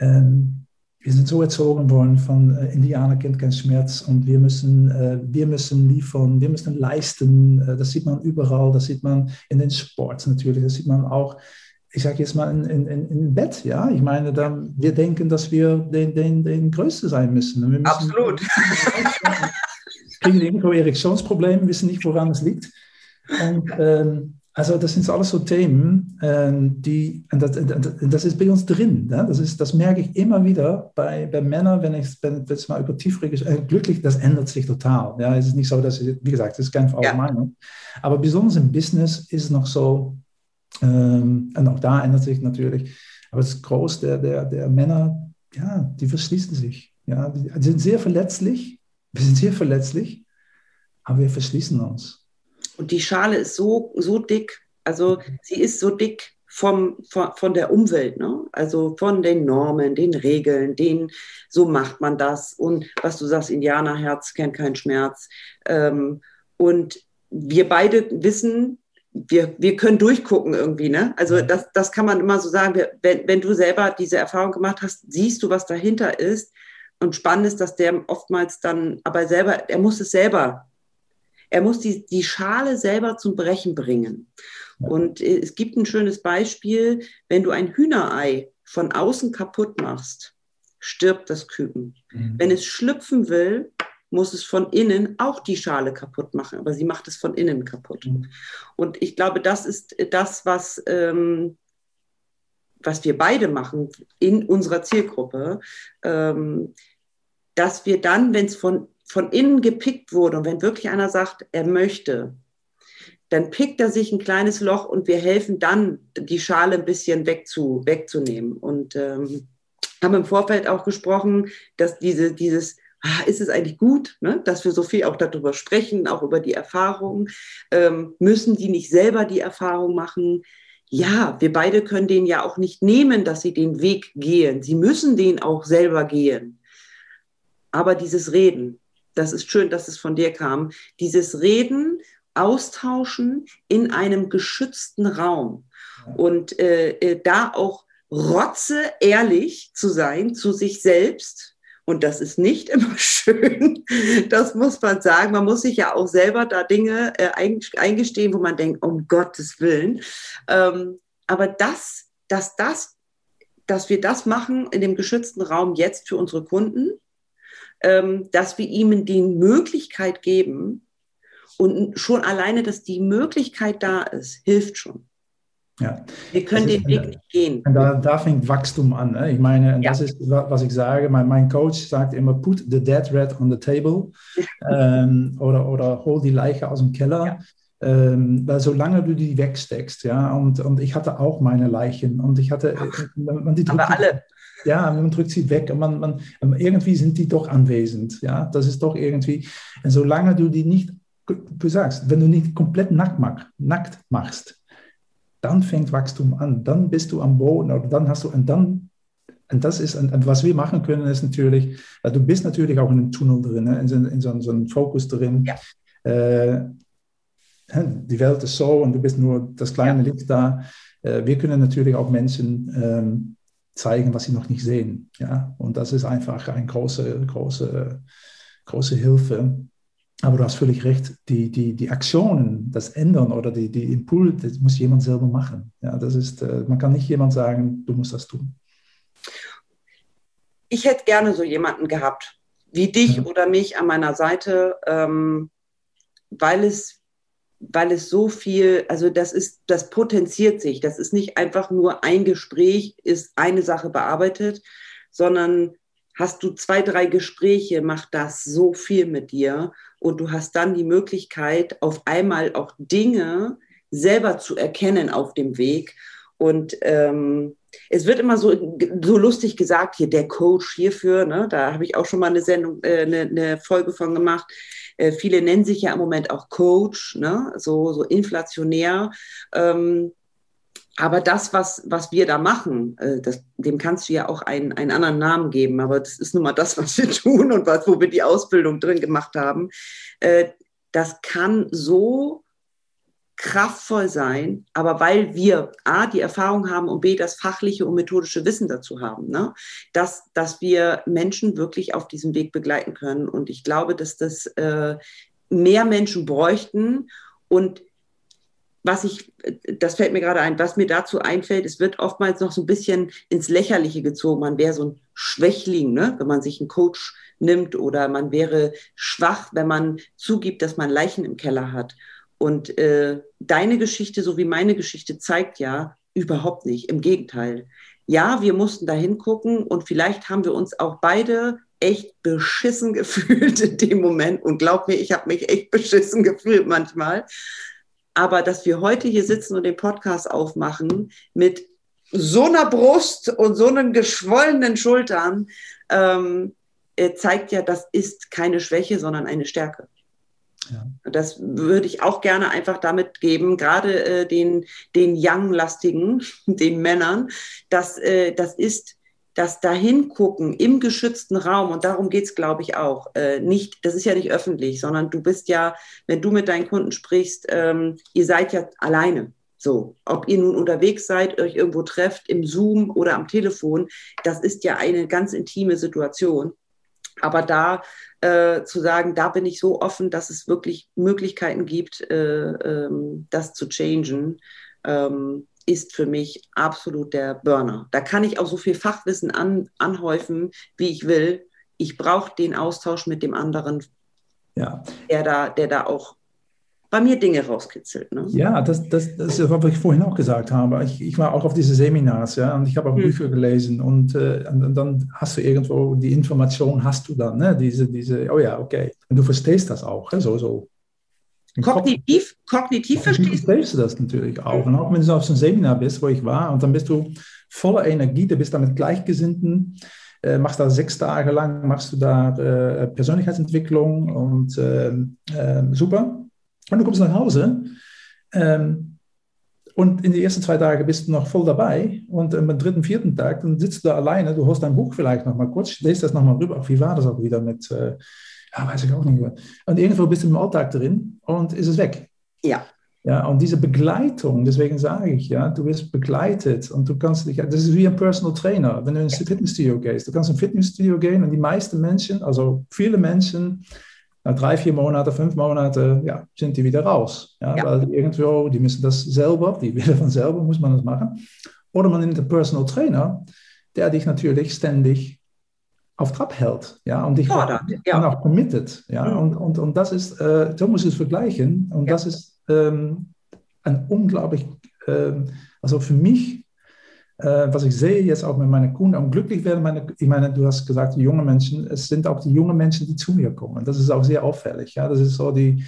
Ähm, wir sind so erzogen worden von äh, Indianer kennt keinen Schmerz und wir müssen, äh, wir müssen liefern, wir müssen leisten. Äh, das sieht man überall, das sieht man in den Sports natürlich, das sieht man auch, ich sage jetzt mal, in, in, in Bett. Ja, ich meine, dann, wir denken, dass wir den, den, den Größte sein müssen. müssen Absolut. kriegen irgendwo Erektionsprobleme, wissen nicht, woran es liegt. Und, ähm, Also das sind alles so Themen, ähm, die, das, das, ist bei uns drin. Ne? Das, ist, das merke ich immer wieder bei, bei Männern, wenn ich wenn, wenn mal über tiefere äh, glücklich, das ändert sich total. Ja, es ist nicht so, dass, ich, wie gesagt, das ist keine ja. Meinung. Aber besonders im Business ist es noch so, ähm, und auch da ändert sich natürlich, aber das Groß der, der, der Männer, ja, die verschließen sich. Ja, die, die sind sehr verletzlich, wir sind sehr verletzlich, aber wir verschließen uns. Und die Schale ist so, so dick, also sie ist so dick vom, von, von der Umwelt, ne? also von den Normen, den Regeln, den, so macht man das. Und was du sagst, Indianerherz kennt keinen Schmerz. Ähm, und wir beide wissen, wir, wir können durchgucken irgendwie. Ne? Also das, das kann man immer so sagen. Wenn, wenn du selber diese Erfahrung gemacht hast, siehst du, was dahinter ist. Und spannend ist, dass der oftmals dann aber selber, er muss es selber er muss die, die Schale selber zum Brechen bringen. Und äh, es gibt ein schönes Beispiel, wenn du ein Hühnerei von außen kaputt machst, stirbt das Küken. Mhm. Wenn es schlüpfen will, muss es von innen auch die Schale kaputt machen, aber sie macht es von innen kaputt. Mhm. Und ich glaube, das ist das, was, ähm, was wir beide machen in unserer Zielgruppe, ähm, dass wir dann, wenn es von von innen gepickt wurde und wenn wirklich einer sagt, er möchte, dann pickt er sich ein kleines Loch und wir helfen dann, die Schale ein bisschen wegzu, wegzunehmen. Und ähm, haben im Vorfeld auch gesprochen, dass diese, dieses, ah, ist es eigentlich gut, ne, dass wir so viel auch darüber sprechen, auch über die Erfahrung. Ähm, müssen die nicht selber die Erfahrung machen? Ja, wir beide können den ja auch nicht nehmen, dass sie den Weg gehen. Sie müssen den auch selber gehen. Aber dieses Reden, das ist schön, dass es von dir kam, dieses Reden, Austauschen in einem geschützten Raum und äh, äh, da auch rotze ehrlich zu sein zu sich selbst. Und das ist nicht immer schön. Das muss man sagen. Man muss sich ja auch selber da Dinge äh, eingestehen, wo man denkt, um Gottes Willen. Ähm, aber das, dass das, dass wir das machen in dem geschützten Raum jetzt für unsere Kunden, dass wir ihm die Möglichkeit geben und schon alleine, dass die Möglichkeit da ist, hilft schon. Ja. Wir können den Weg nicht gehen. Da, da fängt Wachstum an. Ne? Ich meine, ja. das ist, was ich sage. Mein, mein, Coach sagt immer, put the dead rat on the table ähm, oder, oder hol die Leiche aus dem Keller. Ja. Ähm, weil solange du die wegsteckst, ja, und, und ich hatte auch meine Leichen und ich hatte, Ach, man, die aber alle. Ja, man drückt sie weg und man, man, irgendwie sind die doch anwesend. Ja, das ist doch irgendwie. Und solange du die nicht, du sagst, wenn du nicht komplett nackt, mach, nackt machst, dann fängt Wachstum an. Dann bist du am Boden oder dann hast du, und dann, und das ist, und, was wir machen können, ist natürlich, du bist natürlich auch in einem Tunnel drin, ne? in, so, in so, so einem Fokus drin. Ja. Äh, die Welt ist so und du bist nur das kleine ja. Licht da. Äh, wir können natürlich auch Menschen ähm, zeigen, was sie noch nicht sehen. Ja? Und das ist einfach eine große, große, große Hilfe. Aber du hast völlig recht, die, die, die Aktionen, das Ändern oder die, die Impuls, das muss jemand selber machen. Ja, das ist, äh, man kann nicht jemand sagen, du musst das tun. Ich hätte gerne so jemanden gehabt, wie dich ja. oder mich an meiner Seite, ähm, weil es weil es so viel, also das ist, das potenziert sich. Das ist nicht einfach nur ein Gespräch, ist eine Sache bearbeitet, sondern hast du zwei, drei Gespräche, macht das so viel mit dir und du hast dann die Möglichkeit, auf einmal auch Dinge selber zu erkennen auf dem Weg. Und ähm, es wird immer so, so lustig gesagt, hier der Coach hierfür, ne? da habe ich auch schon mal eine Sendung, äh, eine, eine Folge von gemacht äh, viele nennen sich ja im Moment auch Coach, ne? so, so inflationär. Ähm, aber das, was, was wir da machen, äh, das, dem kannst du ja auch einen, einen anderen Namen geben. Aber das ist nun mal das, was wir tun und was, wo wir die Ausbildung drin gemacht haben. Äh, das kann so kraftvoll sein, aber weil wir A, die Erfahrung haben und B, das fachliche und methodische Wissen dazu haben, ne? dass, dass wir Menschen wirklich auf diesem Weg begleiten können. Und ich glaube, dass das äh, mehr Menschen bräuchten. Und was ich, das fällt mir gerade ein, was mir dazu einfällt, es wird oftmals noch so ein bisschen ins Lächerliche gezogen. Man wäre so ein Schwächling, ne? wenn man sich einen Coach nimmt oder man wäre schwach, wenn man zugibt, dass man Leichen im Keller hat. Und äh, deine Geschichte sowie meine Geschichte zeigt ja überhaupt nicht. Im Gegenteil. Ja, wir mussten da hingucken und vielleicht haben wir uns auch beide echt beschissen gefühlt in dem Moment. Und glaub mir, ich habe mich echt beschissen gefühlt manchmal. Aber dass wir heute hier sitzen und den Podcast aufmachen mit so einer Brust und so einem geschwollenen Schultern, ähm, zeigt ja, das ist keine Schwäche, sondern eine Stärke. Ja. Das würde ich auch gerne einfach damit geben, gerade äh, den, den Young-lastigen, den Männern, dass äh, das ist das Dahingucken im geschützten Raum, und darum geht es, glaube ich, auch, äh, nicht, das ist ja nicht öffentlich, sondern du bist ja, wenn du mit deinen Kunden sprichst, ähm, ihr seid ja alleine. So, ob ihr nun unterwegs seid, euch irgendwo trefft, im Zoom oder am Telefon, das ist ja eine ganz intime Situation. Aber da äh, zu sagen, da bin ich so offen, dass es wirklich Möglichkeiten gibt, äh, ähm, das zu changen, ähm, ist für mich absolut der Burner. Da kann ich auch so viel Fachwissen an, anhäufen, wie ich will. Ich brauche den Austausch mit dem anderen, ja. der, da, der da auch bei mir Dinge rauskitzelt. Ne? Ja, das, das, das ist, was ich vorhin auch gesagt habe. Ich, ich war auch auf diese Seminars, ja, und ich habe auch hm. Bücher gelesen und, äh, und, dann hast du irgendwo die Information, hast du dann, ne? diese, diese, oh ja, okay. Und du verstehst das auch, ne? so, so. Kognitiv, kognitiv verstehst, verstehst du das natürlich auch. Und auch wenn du auf so einem Seminar bist, wo ich war, und dann bist du voller Energie, du bist da mit Gleichgesinnten, äh, machst da sechs Tage lang, machst du da äh, Persönlichkeitsentwicklung und äh, super. Und du kommst nach Hause ähm, und in den ersten zwei Tagen bist du noch voll dabei und am dritten, vierten Tag, dann sitzt du da alleine, du hast dein Buch vielleicht noch mal kurz, lest das noch mal rüber, wie war das auch wieder mit, äh, ja, weiß ich auch nicht mehr. Und irgendwo bist du im Alltag drin und ist es weg. Ja. Ja, und diese Begleitung, deswegen sage ich, ja, du wirst begleitet und du kannst dich, das ist wie ein Personal Trainer, wenn du ins Fitnessstudio gehst. Du kannst ins Fitnessstudio gehen und die meisten Menschen, also viele Menschen, nach drei, vier Monate, fünf Monate, ja, sind die wieder raus. Ja, ja. Weil irgendwo, die müssen das selber, die willen von selber, muss man das machen. Oder man nimmt einen Personal Trainer, der dich natürlich ständig auf Trab hält, ja, und dich Fordert, ja. auch committet, ja, mhm. und, und, und das ist, äh, so muss es vergleichen, und ja. das ist ähm, ein unglaublich, ähm, also für mich äh, was ich sehe jetzt auch mit meinen Kunden, um glücklich werden, meine, ich meine, du hast gesagt, die jungen Menschen, es sind auch die jungen Menschen, die zu mir kommen. Das ist auch sehr auffällig. Ja? Das ist so die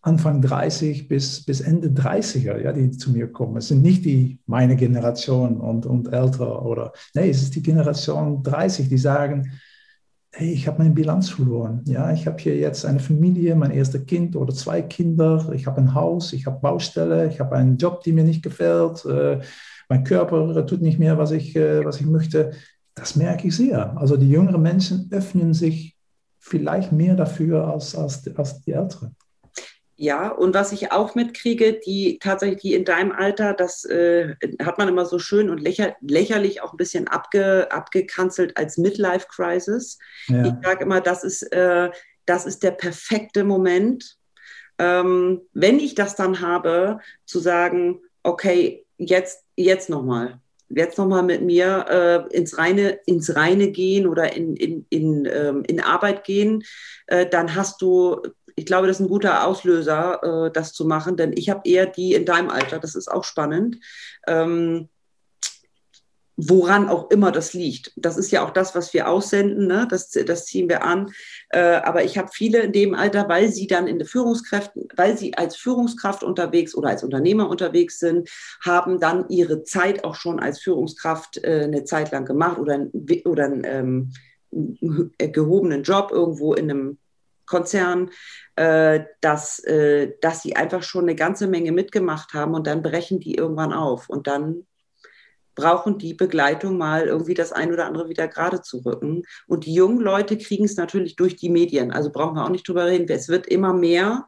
Anfang 30 bis, bis Ende 30er, ja, die zu mir kommen. Es sind nicht die meine Generation und, und älter oder, nee, es ist die Generation 30, die sagen, hey, ich habe meine Bilanz verloren. Ja, ich habe hier jetzt eine Familie, mein erstes Kind oder zwei Kinder, ich habe ein Haus, ich habe Baustelle, ich habe einen Job, der mir nicht gefällt. Äh, mein Körper tut nicht mehr, was ich, äh, was ich möchte. Das merke ich sehr. Also die jüngeren Menschen öffnen sich vielleicht mehr dafür als, als, als die Älteren. Ja, und was ich auch mitkriege, die tatsächlich die in deinem Alter, das äh, hat man immer so schön und lächer, lächerlich auch ein bisschen abge, abgekanzelt als Midlife Crisis. Ja. Ich sage immer, das ist, äh, das ist der perfekte Moment, ähm, wenn ich das dann habe, zu sagen, okay, jetzt, jetzt nochmal. Jetzt nochmal mit mir äh, ins, Reine, ins Reine gehen oder in, in, in, ähm, in Arbeit gehen, äh, dann hast du, ich glaube, das ist ein guter Auslöser, äh, das zu machen, denn ich habe eher die in deinem Alter, das ist auch spannend. Ähm, woran auch immer das liegt. Das ist ja auch das, was wir aussenden, ne? das, das ziehen wir an. Äh, aber ich habe viele in dem Alter, weil sie dann in der Führungskraft, weil sie als Führungskraft unterwegs oder als Unternehmer unterwegs sind, haben dann ihre Zeit auch schon als Führungskraft äh, eine Zeit lang gemacht oder, oder einen ähm, gehobenen Job irgendwo in einem Konzern, äh, dass, äh, dass sie einfach schon eine ganze Menge mitgemacht haben und dann brechen die irgendwann auf und dann brauchen die Begleitung mal irgendwie das ein oder andere wieder gerade zu rücken. Und die jungen Leute kriegen es natürlich durch die Medien. Also brauchen wir auch nicht drüber reden. Es wird immer mehr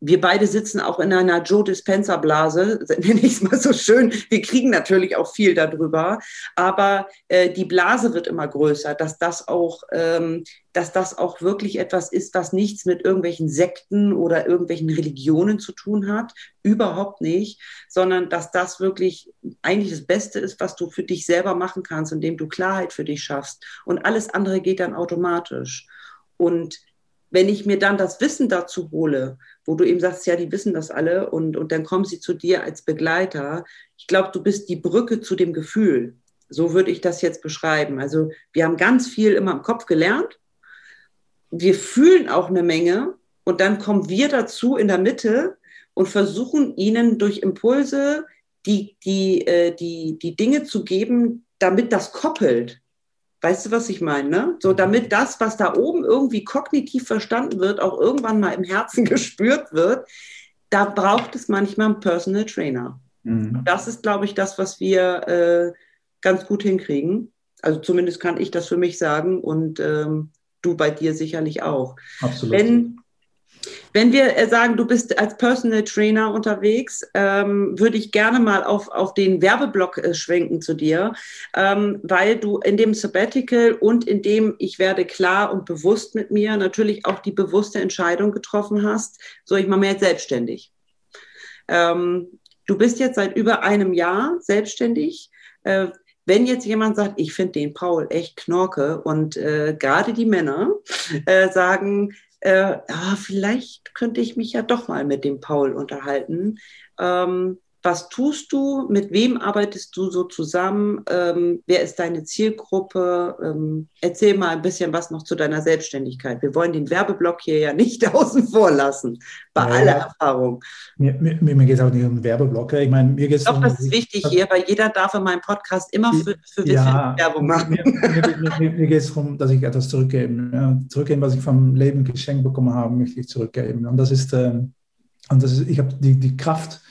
wir beide sitzen auch in einer Joe Dispenser Blase, nenne ich es mal so schön. Wir kriegen natürlich auch viel darüber, aber äh, die Blase wird immer größer, dass das auch, ähm, dass das auch wirklich etwas ist, was nichts mit irgendwelchen Sekten oder irgendwelchen Religionen zu tun hat, überhaupt nicht, sondern dass das wirklich eigentlich das Beste ist, was du für dich selber machen kannst, indem du Klarheit für dich schaffst und alles andere geht dann automatisch. Und wenn ich mir dann das Wissen dazu hole, wo du eben sagst, ja, die wissen das alle und, und dann kommen sie zu dir als Begleiter. Ich glaube, du bist die Brücke zu dem Gefühl. So würde ich das jetzt beschreiben. Also wir haben ganz viel immer im Kopf gelernt. Wir fühlen auch eine Menge und dann kommen wir dazu in der Mitte und versuchen ihnen durch Impulse die, die, äh, die, die Dinge zu geben, damit das koppelt. Weißt du, was ich meine? Ne? So, damit das, was da oben irgendwie kognitiv verstanden wird, auch irgendwann mal im Herzen gespürt wird, da braucht es manchmal einen Personal Trainer. Mhm. Das ist, glaube ich, das, was wir äh, ganz gut hinkriegen. Also zumindest kann ich das für mich sagen und ähm, du bei dir sicherlich auch. Absolut. Wenn, wenn wir äh, sagen, du bist als Personal Trainer unterwegs, ähm, würde ich gerne mal auf, auf den Werbeblock äh, schwenken zu dir, ähm, weil du in dem Sabbatical und in dem ich werde klar und bewusst mit mir natürlich auch die bewusste Entscheidung getroffen hast, so ich mache mir jetzt selbstständig. Ähm, du bist jetzt seit über einem Jahr selbstständig. Äh, wenn jetzt jemand sagt, ich finde den Paul echt knorke und äh, gerade die Männer äh, sagen, äh, ah, vielleicht könnte ich mich ja doch mal mit dem Paul unterhalten. Ähm, was tust du? Mit wem arbeitest du so zusammen? Ähm, wer ist deine Zielgruppe? Ähm, erzähl mal ein bisschen was noch zu deiner Selbstständigkeit. Wir wollen den Werbeblock hier ja nicht außen vor lassen, bei ja, aller Erfahrung. Mir, mir, mir geht es auch nicht um Werbeblock. Ich meine, mir geht es Doch, das ist wichtig hier, weil jeder darf in meinem Podcast immer für, für ja, Werbung machen. Mir, mir, mir geht es darum, dass ich etwas zurückgeben. Ja, zurückgeben, was ich vom Leben geschenkt bekommen habe, möchte ich zurückgeben. Und das ist, äh, und das ist ich habe die, die Kraft, ähm,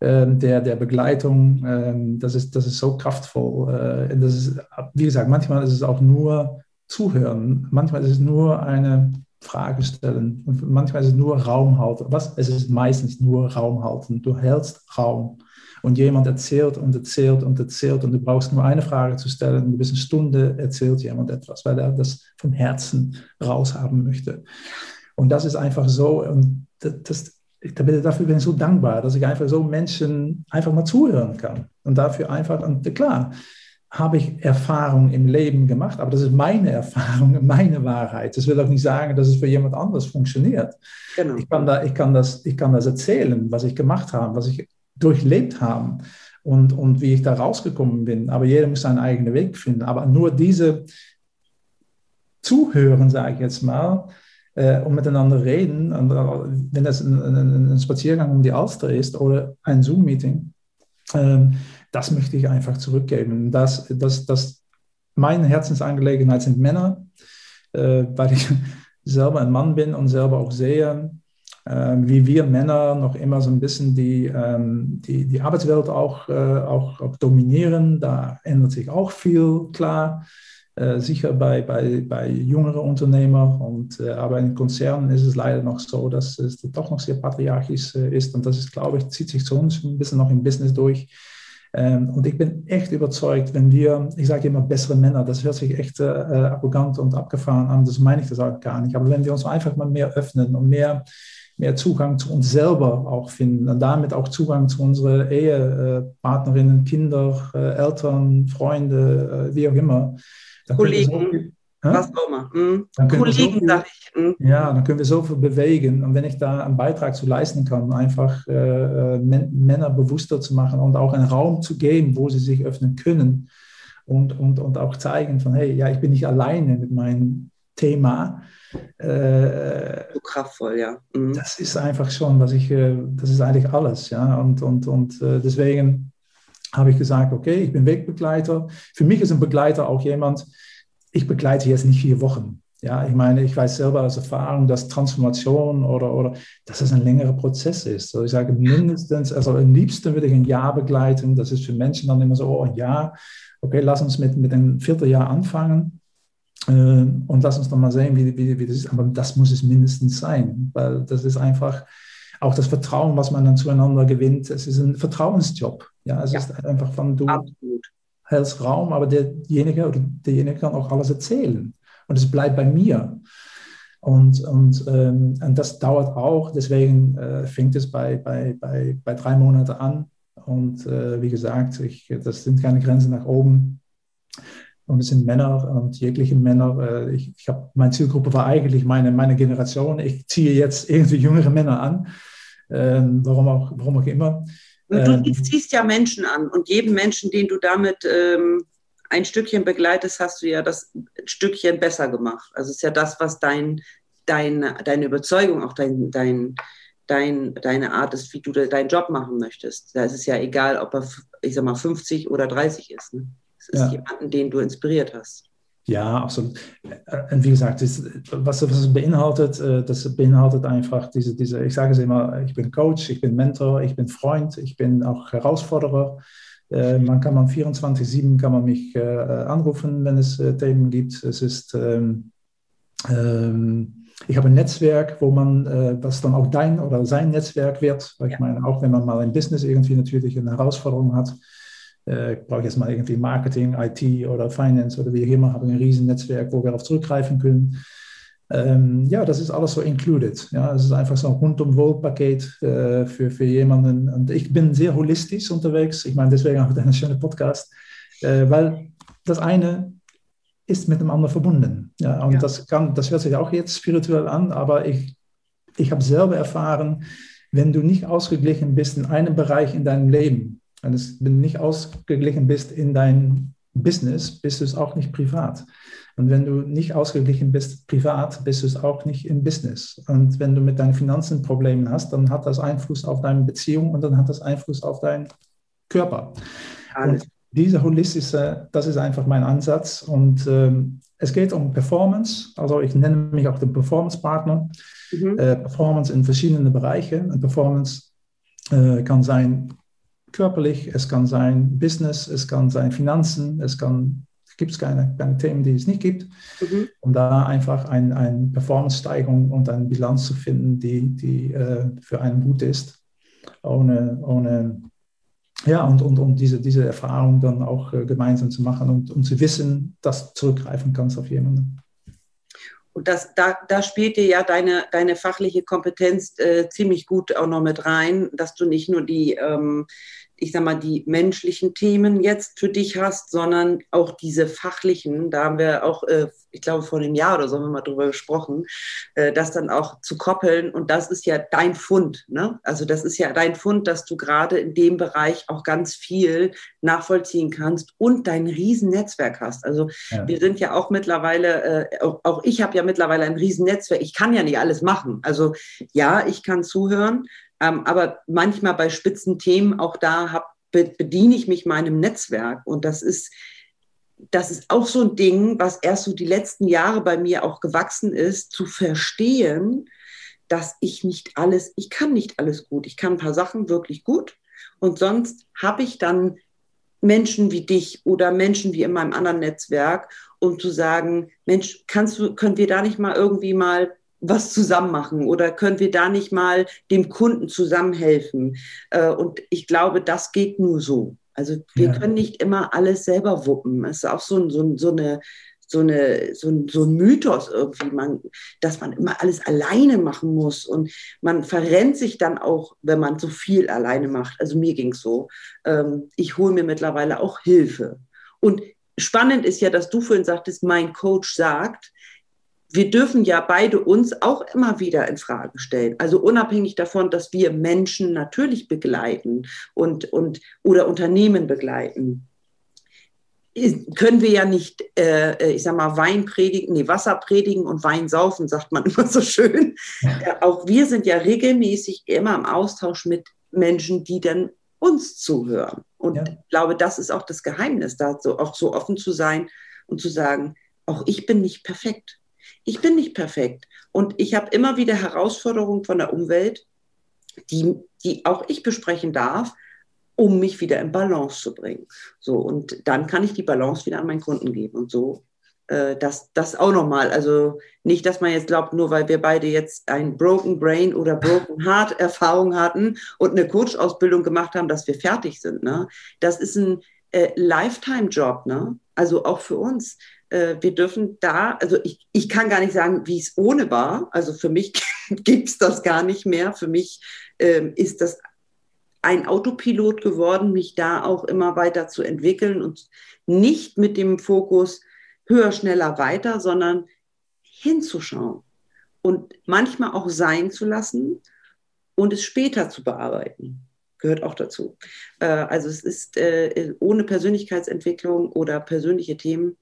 der, der Begleitung. Ähm, das, ist, das ist so kraftvoll. Äh, das ist, wie gesagt, manchmal ist es auch nur Zuhören, manchmal ist es nur eine Frage stellen und manchmal ist es nur Raum halten. Was? Es ist meistens nur Raum halten. Du hältst Raum und jemand erzählt und erzählt und erzählt und du brauchst nur eine Frage zu stellen und du bist eine Stunde erzählt jemand etwas, weil er das vom Herzen raushaben möchte. Und das ist einfach so und das, dafür bin ich so dankbar, dass ich einfach so Menschen einfach mal zuhören kann. Und dafür einfach, und klar, habe ich Erfahrung im Leben gemacht, aber das ist meine Erfahrung, meine Wahrheit. Das will auch nicht sagen, dass es für jemand anderes funktioniert. Genau. Ich, kann da, ich, kann das, ich kann das erzählen, was ich gemacht habe, was ich durchlebt habe und, und wie ich da rausgekommen bin. Aber jeder muss seinen eigenen Weg finden. Aber nur diese Zuhören, sage ich jetzt mal, äh, und miteinander reden, äh, wenn das ein, ein, ein, Spaziergang um die Alster ist oder ein Zoom-Meeting, äh, das möchte ich einfach zurückgeben. Das, das, das, meine Herzensangelegenheit sind Männer, äh, weil ich selber ein Mann bin und selber auch sehe, äh, wie wir Männer noch immer so ein bisschen die, ähm, die, die Arbeitswelt auch, äh, auch, auch dominieren. Da ändert sich auch viel, klar. Äh, sicher bei, bei, bei jüngeren Unternehmern. Und, äh, aber in Konzernen ist es leider noch so, dass es doch noch sehr patriarchisch äh, ist. Und das ist, glaube ich, zieht sich zu uns ein bisschen noch im Business durch. Ähm, und ich bin echt überzeugt, wenn wir, ich sage immer bessere Männer, das hört sich echt äh, arrogant und abgefahren an, das meine ich das auch gar nicht. Aber wenn wir uns einfach mal mehr öffnen und mehr, mehr Zugang zu uns selber auch finden und damit auch Zugang zu unseren Ehepartnerinnen, Kinder, Eltern, Freunde, wie auch immer, Kollegen, was auch immer. Mhm. Kollegen, so sage ich. Mhm. Ja, dann können wir so viel bewegen. Und wenn ich da einen Beitrag zu leisten kann, einfach äh, äh Männer bewusster zu machen und auch einen Raum zu geben, wo sie sich öffnen können und, und, und auch zeigen von, hey, ja, ich bin nicht alleine mit meinem Thema. Äh, so kraftvoll, ja. Mhm. Das ist einfach schon, was ich, äh, das ist eigentlich alles, ja. Und, und, und äh, deswegen habe ich gesagt, okay, ich bin Wegbegleiter. Für mich ist ein Begleiter auch jemand, ich begleite jetzt nicht vier Wochen. Ja, ich meine, ich weiß selber aus Erfahrung, dass Transformation oder, oder dass es ein längerer Prozess ist. Also ich sage mindestens, also am liebsten würde ich ein Jahr begleiten. Das ist für Menschen dann immer so, oh, ein Jahr, okay, lass uns mit, mit einem Vierteljahr anfangen äh, und lass uns dann mal sehen, wie, wie, wie das ist. Aber das muss es mindestens sein, weil das ist einfach, auch das Vertrauen, was man dann zueinander gewinnt, es ist ein Vertrauensjob. Ja, es ja. ist einfach von du Absolut. hältst Raum, aber derjenige oder derjenige kann auch alles erzählen. Und es bleibt bei mir. Und, und, ähm, und das dauert auch, deswegen äh, fängt es bei, bei, bei, bei drei Monaten an. Und äh, wie gesagt, ich, das sind keine Grenzen nach oben. Und es sind Männer und jegliche Männer. Äh, ich, ich habe, meine Zielgruppe war eigentlich meine, meine Generation. Ich ziehe jetzt irgendwie jüngere Männer an. Ähm, warum, auch, warum auch immer. Und du ähm, ziehst ja Menschen an und jedem Menschen, den du damit ähm, ein Stückchen begleitest, hast du ja das Stückchen besser gemacht. Also es ist ja das, was dein, dein, deine Überzeugung, auch dein, dein, dein, deine Art ist, wie du deinen Job machen möchtest. Da ist es ja egal, ob er, ich sag mal, 50 oder 30 ist. Ne? Es ist ja. jemanden, den du inspiriert hast. Ja, absolut. Und wie gesagt, das, was, was es beinhaltet, äh, das beinhaltet einfach diese, diese, ich sage es immer, ich bin Coach, ich bin Mentor, ich bin Freund, ich bin auch Herausforderer. Äh, man kann man 24-7 kann man mich äh, anrufen, wenn es Themen gibt. Es ist, ähm, ähm, ich habe ein Netzwerk, wo man, was dann auch dein oder sein Netzwerk wird. Weil ich meine, auch wenn man mal ein Business irgendwie natürlich eine Herausforderung hat, äh, brauche ich jetzt mal irgendwie Marketing, IT oder Finance oder wie auch immer, habe ein riesen Netzwerk, wo wir darauf zurückgreifen können. Ähm, ja, das ist alles so included. Ja, es ist einfach so ein rundum Wohlpaket äh, für, für jemanden. Und ich bin sehr holistisch unterwegs. Ich meine, deswegen auch ein schöner Podcast, äh, weil das eine ist mit dem anderen verbunden. Ja, und ja. das kann, das hört sich auch jetzt spirituell an, aber ich, ich habe selber erfahren, wenn du nicht ausgeglichen bist in einem Bereich in deinem Leben, wenn du nicht ausgeglichen bist in dein Business, bist du es auch nicht privat. Und wenn du nicht ausgeglichen bist privat, bist du es auch nicht im Business. Und wenn du mit deinen Finanzen Probleme hast, dann hat das Einfluss auf deine Beziehung und dann hat das Einfluss auf deinen Körper. Alles. Und diese holistische, das ist einfach mein Ansatz. Und ähm, es geht um Performance. Also ich nenne mich auch den Performance-Partner. Mhm. Äh, Performance in verschiedenen Bereichen. Performance äh, kann sein körperlich, es kann sein Business, es kann sein Finanzen, es kann gibt es keine, keine, Themen, die es nicht gibt. Mhm. Um da einfach eine ein Performance-Steigerung und eine Bilanz zu finden, die, die äh, für einen gut ist, ohne, ohne ja, und, und, und diese, diese Erfahrung dann auch äh, gemeinsam zu machen und, und zu wissen, dass du zurückgreifen kannst auf jemanden. Und das, da, da spielt dir ja deine, deine fachliche Kompetenz äh, ziemlich gut auch noch mit rein, dass du nicht nur die, ähm, ich sag mal, die menschlichen Themen jetzt für dich hast, sondern auch diese fachlichen. Da haben wir auch, äh, ich glaube, vor einem Jahr oder so haben wir mal drüber gesprochen, äh, das dann auch zu koppeln. Und das ist ja dein Fund. Ne? Also das ist ja dein Fund, dass du gerade in dem Bereich auch ganz viel nachvollziehen kannst und dein Riesennetzwerk hast. Also ja. wir sind ja auch mittlerweile, äh, auch, auch ich habe ja mittlerweile ein Riesennetzwerk. Ich kann ja nicht alles machen. Also ja, ich kann zuhören, ähm, aber manchmal bei spitzen Themen, auch da hab, bediene ich mich meinem Netzwerk. Und das ist, das ist auch so ein Ding, was erst so die letzten Jahre bei mir auch gewachsen ist, zu verstehen, dass ich nicht alles, ich kann nicht alles gut. Ich kann ein paar Sachen wirklich gut. Und sonst habe ich dann Menschen wie dich oder Menschen wie in meinem anderen Netzwerk, um zu sagen, Mensch, kannst du, können wir da nicht mal irgendwie mal was zusammen machen oder können wir da nicht mal dem Kunden zusammenhelfen? Äh, und ich glaube, das geht nur so. Also wir ja. können nicht immer alles selber wuppen. Es ist auch so, so, so eine so, eine, so, ein, so ein Mythos irgendwie, man, dass man immer alles alleine machen muss. Und man verrennt sich dann auch, wenn man so viel alleine macht. Also mir ging es so. Ähm, ich hole mir mittlerweile auch Hilfe. Und spannend ist ja, dass du vorhin sagtest, mein Coach sagt, wir dürfen ja beide uns auch immer wieder in Frage stellen. Also unabhängig davon, dass wir Menschen natürlich begleiten und, und oder Unternehmen begleiten, können wir ja nicht, äh, ich sag mal, Wein predigen, nee, Wasser predigen und Wein saufen, sagt man immer so schön. Ja. auch wir sind ja regelmäßig immer im Austausch mit Menschen, die dann uns zuhören. Und ja. ich glaube, das ist auch das Geheimnis, da so, auch so offen zu sein und zu sagen, auch ich bin nicht perfekt ich bin nicht perfekt. Und ich habe immer wieder Herausforderungen von der Umwelt, die, die auch ich besprechen darf, um mich wieder in Balance zu bringen. So, und dann kann ich die Balance wieder an meinen Kunden geben. Und so äh, das, das auch nochmal. Also nicht, dass man jetzt glaubt, nur weil wir beide jetzt ein Broken Brain oder Broken Heart Erfahrung hatten und eine Coach-Ausbildung gemacht haben, dass wir fertig sind. Ne? Das ist ein äh, Lifetime-Job, ne? Also auch für uns äh, wir dürfen da, also ich, ich kann gar nicht sagen, wie es ohne war. Also für mich gibt es das gar nicht mehr. Für mich ähm, ist das ein Autopilot geworden, mich da auch immer weiter zu entwickeln und nicht mit dem Fokus höher, schneller, weiter, sondern hinzuschauen und manchmal auch sein zu lassen und es später zu bearbeiten. Gehört auch dazu. Äh, also es ist äh, ohne Persönlichkeitsentwicklung oder persönliche Themen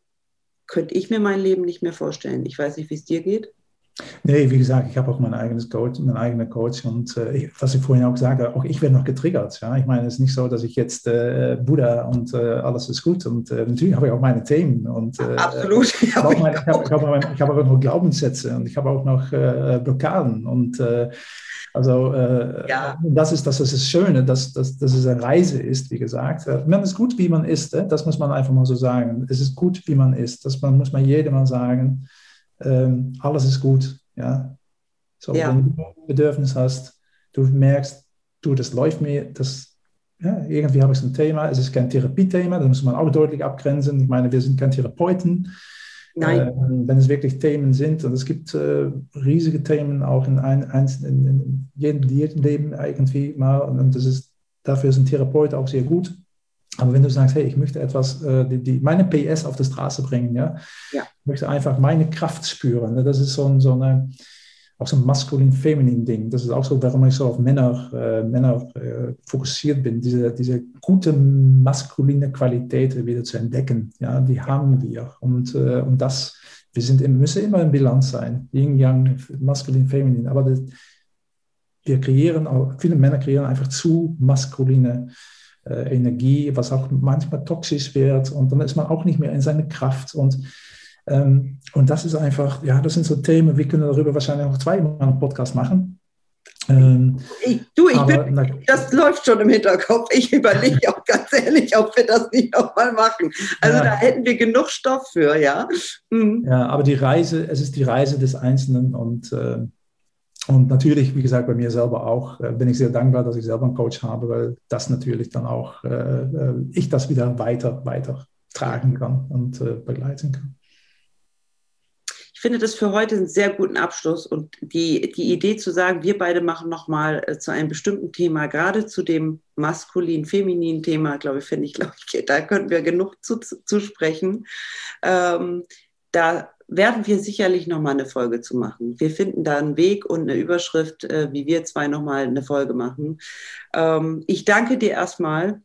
könnte ich mir mein Leben nicht mehr vorstellen. Ich weiß nicht, wie es dir geht. Nee, wie gesagt, ich habe auch mein eigenes Coach, mein eigener Coach und äh, was ich vorhin auch sage, auch ich werde noch getriggert. Ja? Ich meine, es ist nicht so, dass ich jetzt äh, Buddha und äh, alles ist gut und äh, natürlich habe ich auch meine Themen und äh, absolut. Ich habe auch, meine, ich hab, ich hab, ich hab auch noch Glaubenssätze und ich habe auch noch äh, Blockaden und also ja. das ist das, ist das Schöne, dass, dass, dass es eine Reise ist, wie gesagt. Man ist gut, wie man ist, das muss man einfach mal so sagen. Es ist gut, wie man ist. Das man, muss man jedem mal sagen ähm, alles ist gut. Ja? So, ja. Wenn du ein Bedürfnis hast, du merkst, du, das läuft mir, das, ja, irgendwie habe ich so ein Thema, es ist kein Therapiethema, das muss man auch deutlich abgrenzen. Ich meine, wir sind kein Therapeuten. Nein. Äh, wenn es wirklich Themen sind, und es gibt äh, riesige Themen auch in, ein, in, in jedem, jedem Leben irgendwie mal, und das ist, dafür ist ein Therapeut auch sehr gut. Aber wenn du sagst, hey, ich möchte etwas, äh, die, die, meine PS auf die Straße bringen, ja? ja, ich möchte einfach meine Kraft spüren. Ne? Das ist so, so eine, auch so ein maskulin-feminin-Ding. Das ist auch so, warum ich so auf Männer, äh, Männer äh, fokussiert bin, diese, diese gute maskuline Qualität wieder zu entdecken. Ja, die haben wir. Und, äh, und das, wir sind, müssen immer in Bilanz sein. Yin, Yang, maskulin, feminin. Aber das, wir kreieren, auch, viele Männer kreieren einfach zu maskuline Energie, was auch manchmal toxisch wird und dann ist man auch nicht mehr in seiner Kraft und ähm, und das ist einfach, ja, das sind so Themen, wir können darüber wahrscheinlich noch zweimal einen Podcast machen. Ähm, ich, du, ich aber, bin, na, das läuft schon im Hinterkopf. Ich überlege auch ganz ehrlich, ob wir das nicht nochmal machen. Also ja. da hätten wir genug Stoff für, ja. Mhm. Ja, aber die Reise, es ist die Reise des Einzelnen und äh, und natürlich, wie gesagt, bei mir selber auch äh, bin ich sehr dankbar, dass ich selber einen Coach habe, weil das natürlich dann auch äh, äh ich das wieder weiter, weiter tragen kann und äh, begleiten kann. Ich finde das für heute einen sehr guten Abschluss und die, die Idee zu sagen, wir beide machen nochmal äh, zu einem bestimmten Thema, gerade zu dem maskulin-femininen Thema, glaube ich, finde ich, glaube ich, da könnten wir genug zu, zu, sprechen. Ähm, da werden wir sicherlich nochmal eine Folge zu machen. Wir finden da einen Weg und eine Überschrift, äh, wie wir zwei nochmal eine Folge machen. Ähm, ich danke dir erstmal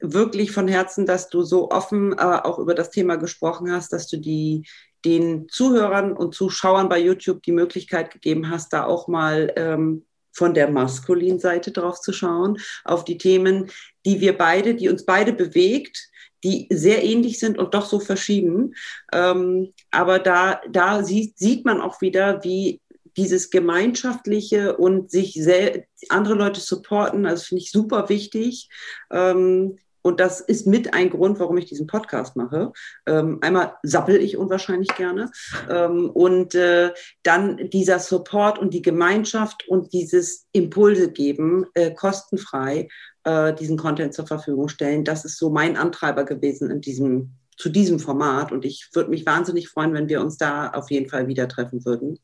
wirklich von Herzen, dass du so offen äh, auch über das Thema gesprochen hast, dass du die, den Zuhörern und Zuschauern bei YouTube die Möglichkeit gegeben hast, da auch mal ähm, von der maskulinen Seite drauf zu schauen, auf die Themen, die wir beide, die uns beide bewegt, die sehr ähnlich sind und doch so verschieden. Ähm, aber da, da sieht, sieht man auch wieder, wie dieses Gemeinschaftliche und sich sehr, andere Leute supporten, also finde ich super wichtig. Ähm, und das ist mit ein Grund, warum ich diesen Podcast mache. Ähm, einmal sappel ich unwahrscheinlich gerne. Ähm, und äh, dann dieser Support und die Gemeinschaft und dieses Impulse geben, äh, kostenfrei äh, diesen Content zur Verfügung stellen. Das ist so mein Antreiber gewesen in diesem, zu diesem Format. Und ich würde mich wahnsinnig freuen, wenn wir uns da auf jeden Fall wieder treffen würden.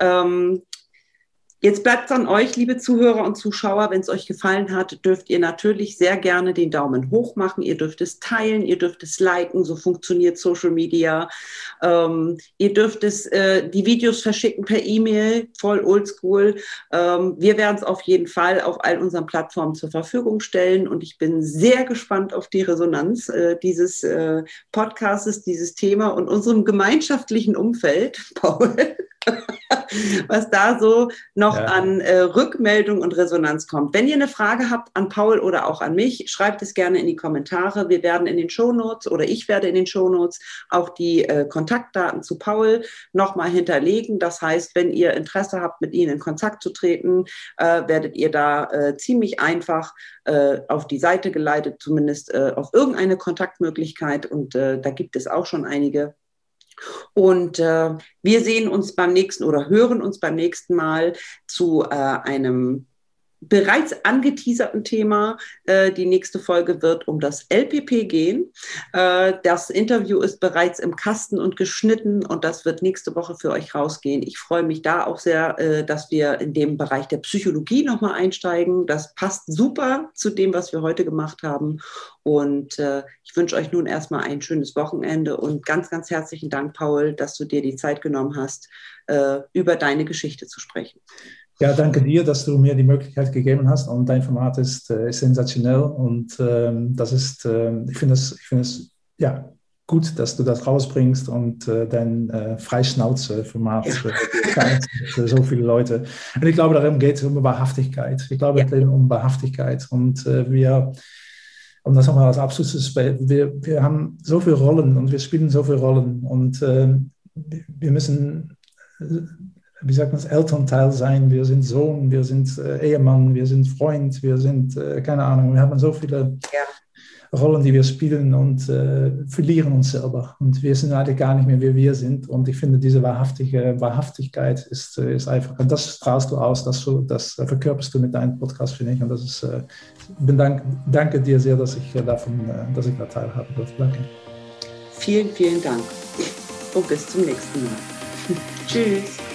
Ähm, Jetzt bleibt es an euch, liebe Zuhörer und Zuschauer. Wenn es euch gefallen hat, dürft ihr natürlich sehr gerne den Daumen hoch machen. Ihr dürft es teilen, ihr dürft es liken. So funktioniert Social Media. Ähm, ihr dürft es, äh, die Videos verschicken per E-Mail, voll oldschool. Ähm, wir werden es auf jeden Fall auf all unseren Plattformen zur Verfügung stellen. Und ich bin sehr gespannt auf die Resonanz äh, dieses äh, Podcastes, dieses Thema und unserem gemeinschaftlichen Umfeld, Paul. was da so noch ja. an äh, Rückmeldung und Resonanz kommt. Wenn ihr eine Frage habt an Paul oder auch an mich, schreibt es gerne in die Kommentare. Wir werden in den Shownotes oder ich werde in den Shownotes auch die äh, Kontaktdaten zu Paul nochmal hinterlegen. Das heißt, wenn ihr Interesse habt, mit ihnen in Kontakt zu treten, äh, werdet ihr da äh, ziemlich einfach äh, auf die Seite geleitet, zumindest äh, auf irgendeine Kontaktmöglichkeit. Und da gibt es auch schon einige. Und äh, wir sehen uns beim nächsten oder hören uns beim nächsten Mal zu äh, einem bereits angeteaserten Thema. Äh, die nächste Folge wird um das LPP gehen. Äh, das Interview ist bereits im Kasten und geschnitten und das wird nächste Woche für euch rausgehen. Ich freue mich da auch sehr, äh, dass wir in dem Bereich der Psychologie nochmal einsteigen. Das passt super zu dem, was wir heute gemacht haben. Und äh, ich wünsche euch nun erstmal ein schönes Wochenende und ganz, ganz herzlichen Dank, Paul, dass du dir die Zeit genommen hast, äh, über deine Geschichte zu sprechen. Ja, danke dir, dass du mir die Möglichkeit gegeben hast. Und dein Format ist, äh, ist sensationell. Und ähm, das ist, äh, ich finde es, ich finde es, ja, gut, dass du das rausbringst und äh, dein äh, Freischnauze-Format ja. für so viele Leute. Und ich glaube, darum geht es um Wahrhaftigkeit. Ich glaube, ja. es geht um Wahrhaftigkeit. Und äh, wir, um das nochmal als Abschluss wir, wir haben so viele Rollen und wir spielen so viele Rollen. Und äh, wir müssen wie sagt man, Elternteil sein, wir sind Sohn, wir sind äh, Ehemann, wir sind Freund, wir sind, äh, keine Ahnung, wir haben so viele ja. Rollen, die wir spielen und äh, verlieren uns selber. Und wir sind eigentlich gar nicht mehr, wie wir sind. Und ich finde, diese wahrhaftige Wahrhaftigkeit ist, äh, ist einfach, und das strahlst du aus, das, das verkörperst du mit deinem Podcast, finde ich. Und das ist, äh, bin dank, danke dir sehr, dass ich davon, äh, dass ich da teilhaben durfte. Danke. Vielen, vielen Dank und bis zum nächsten Mal. Tschüss.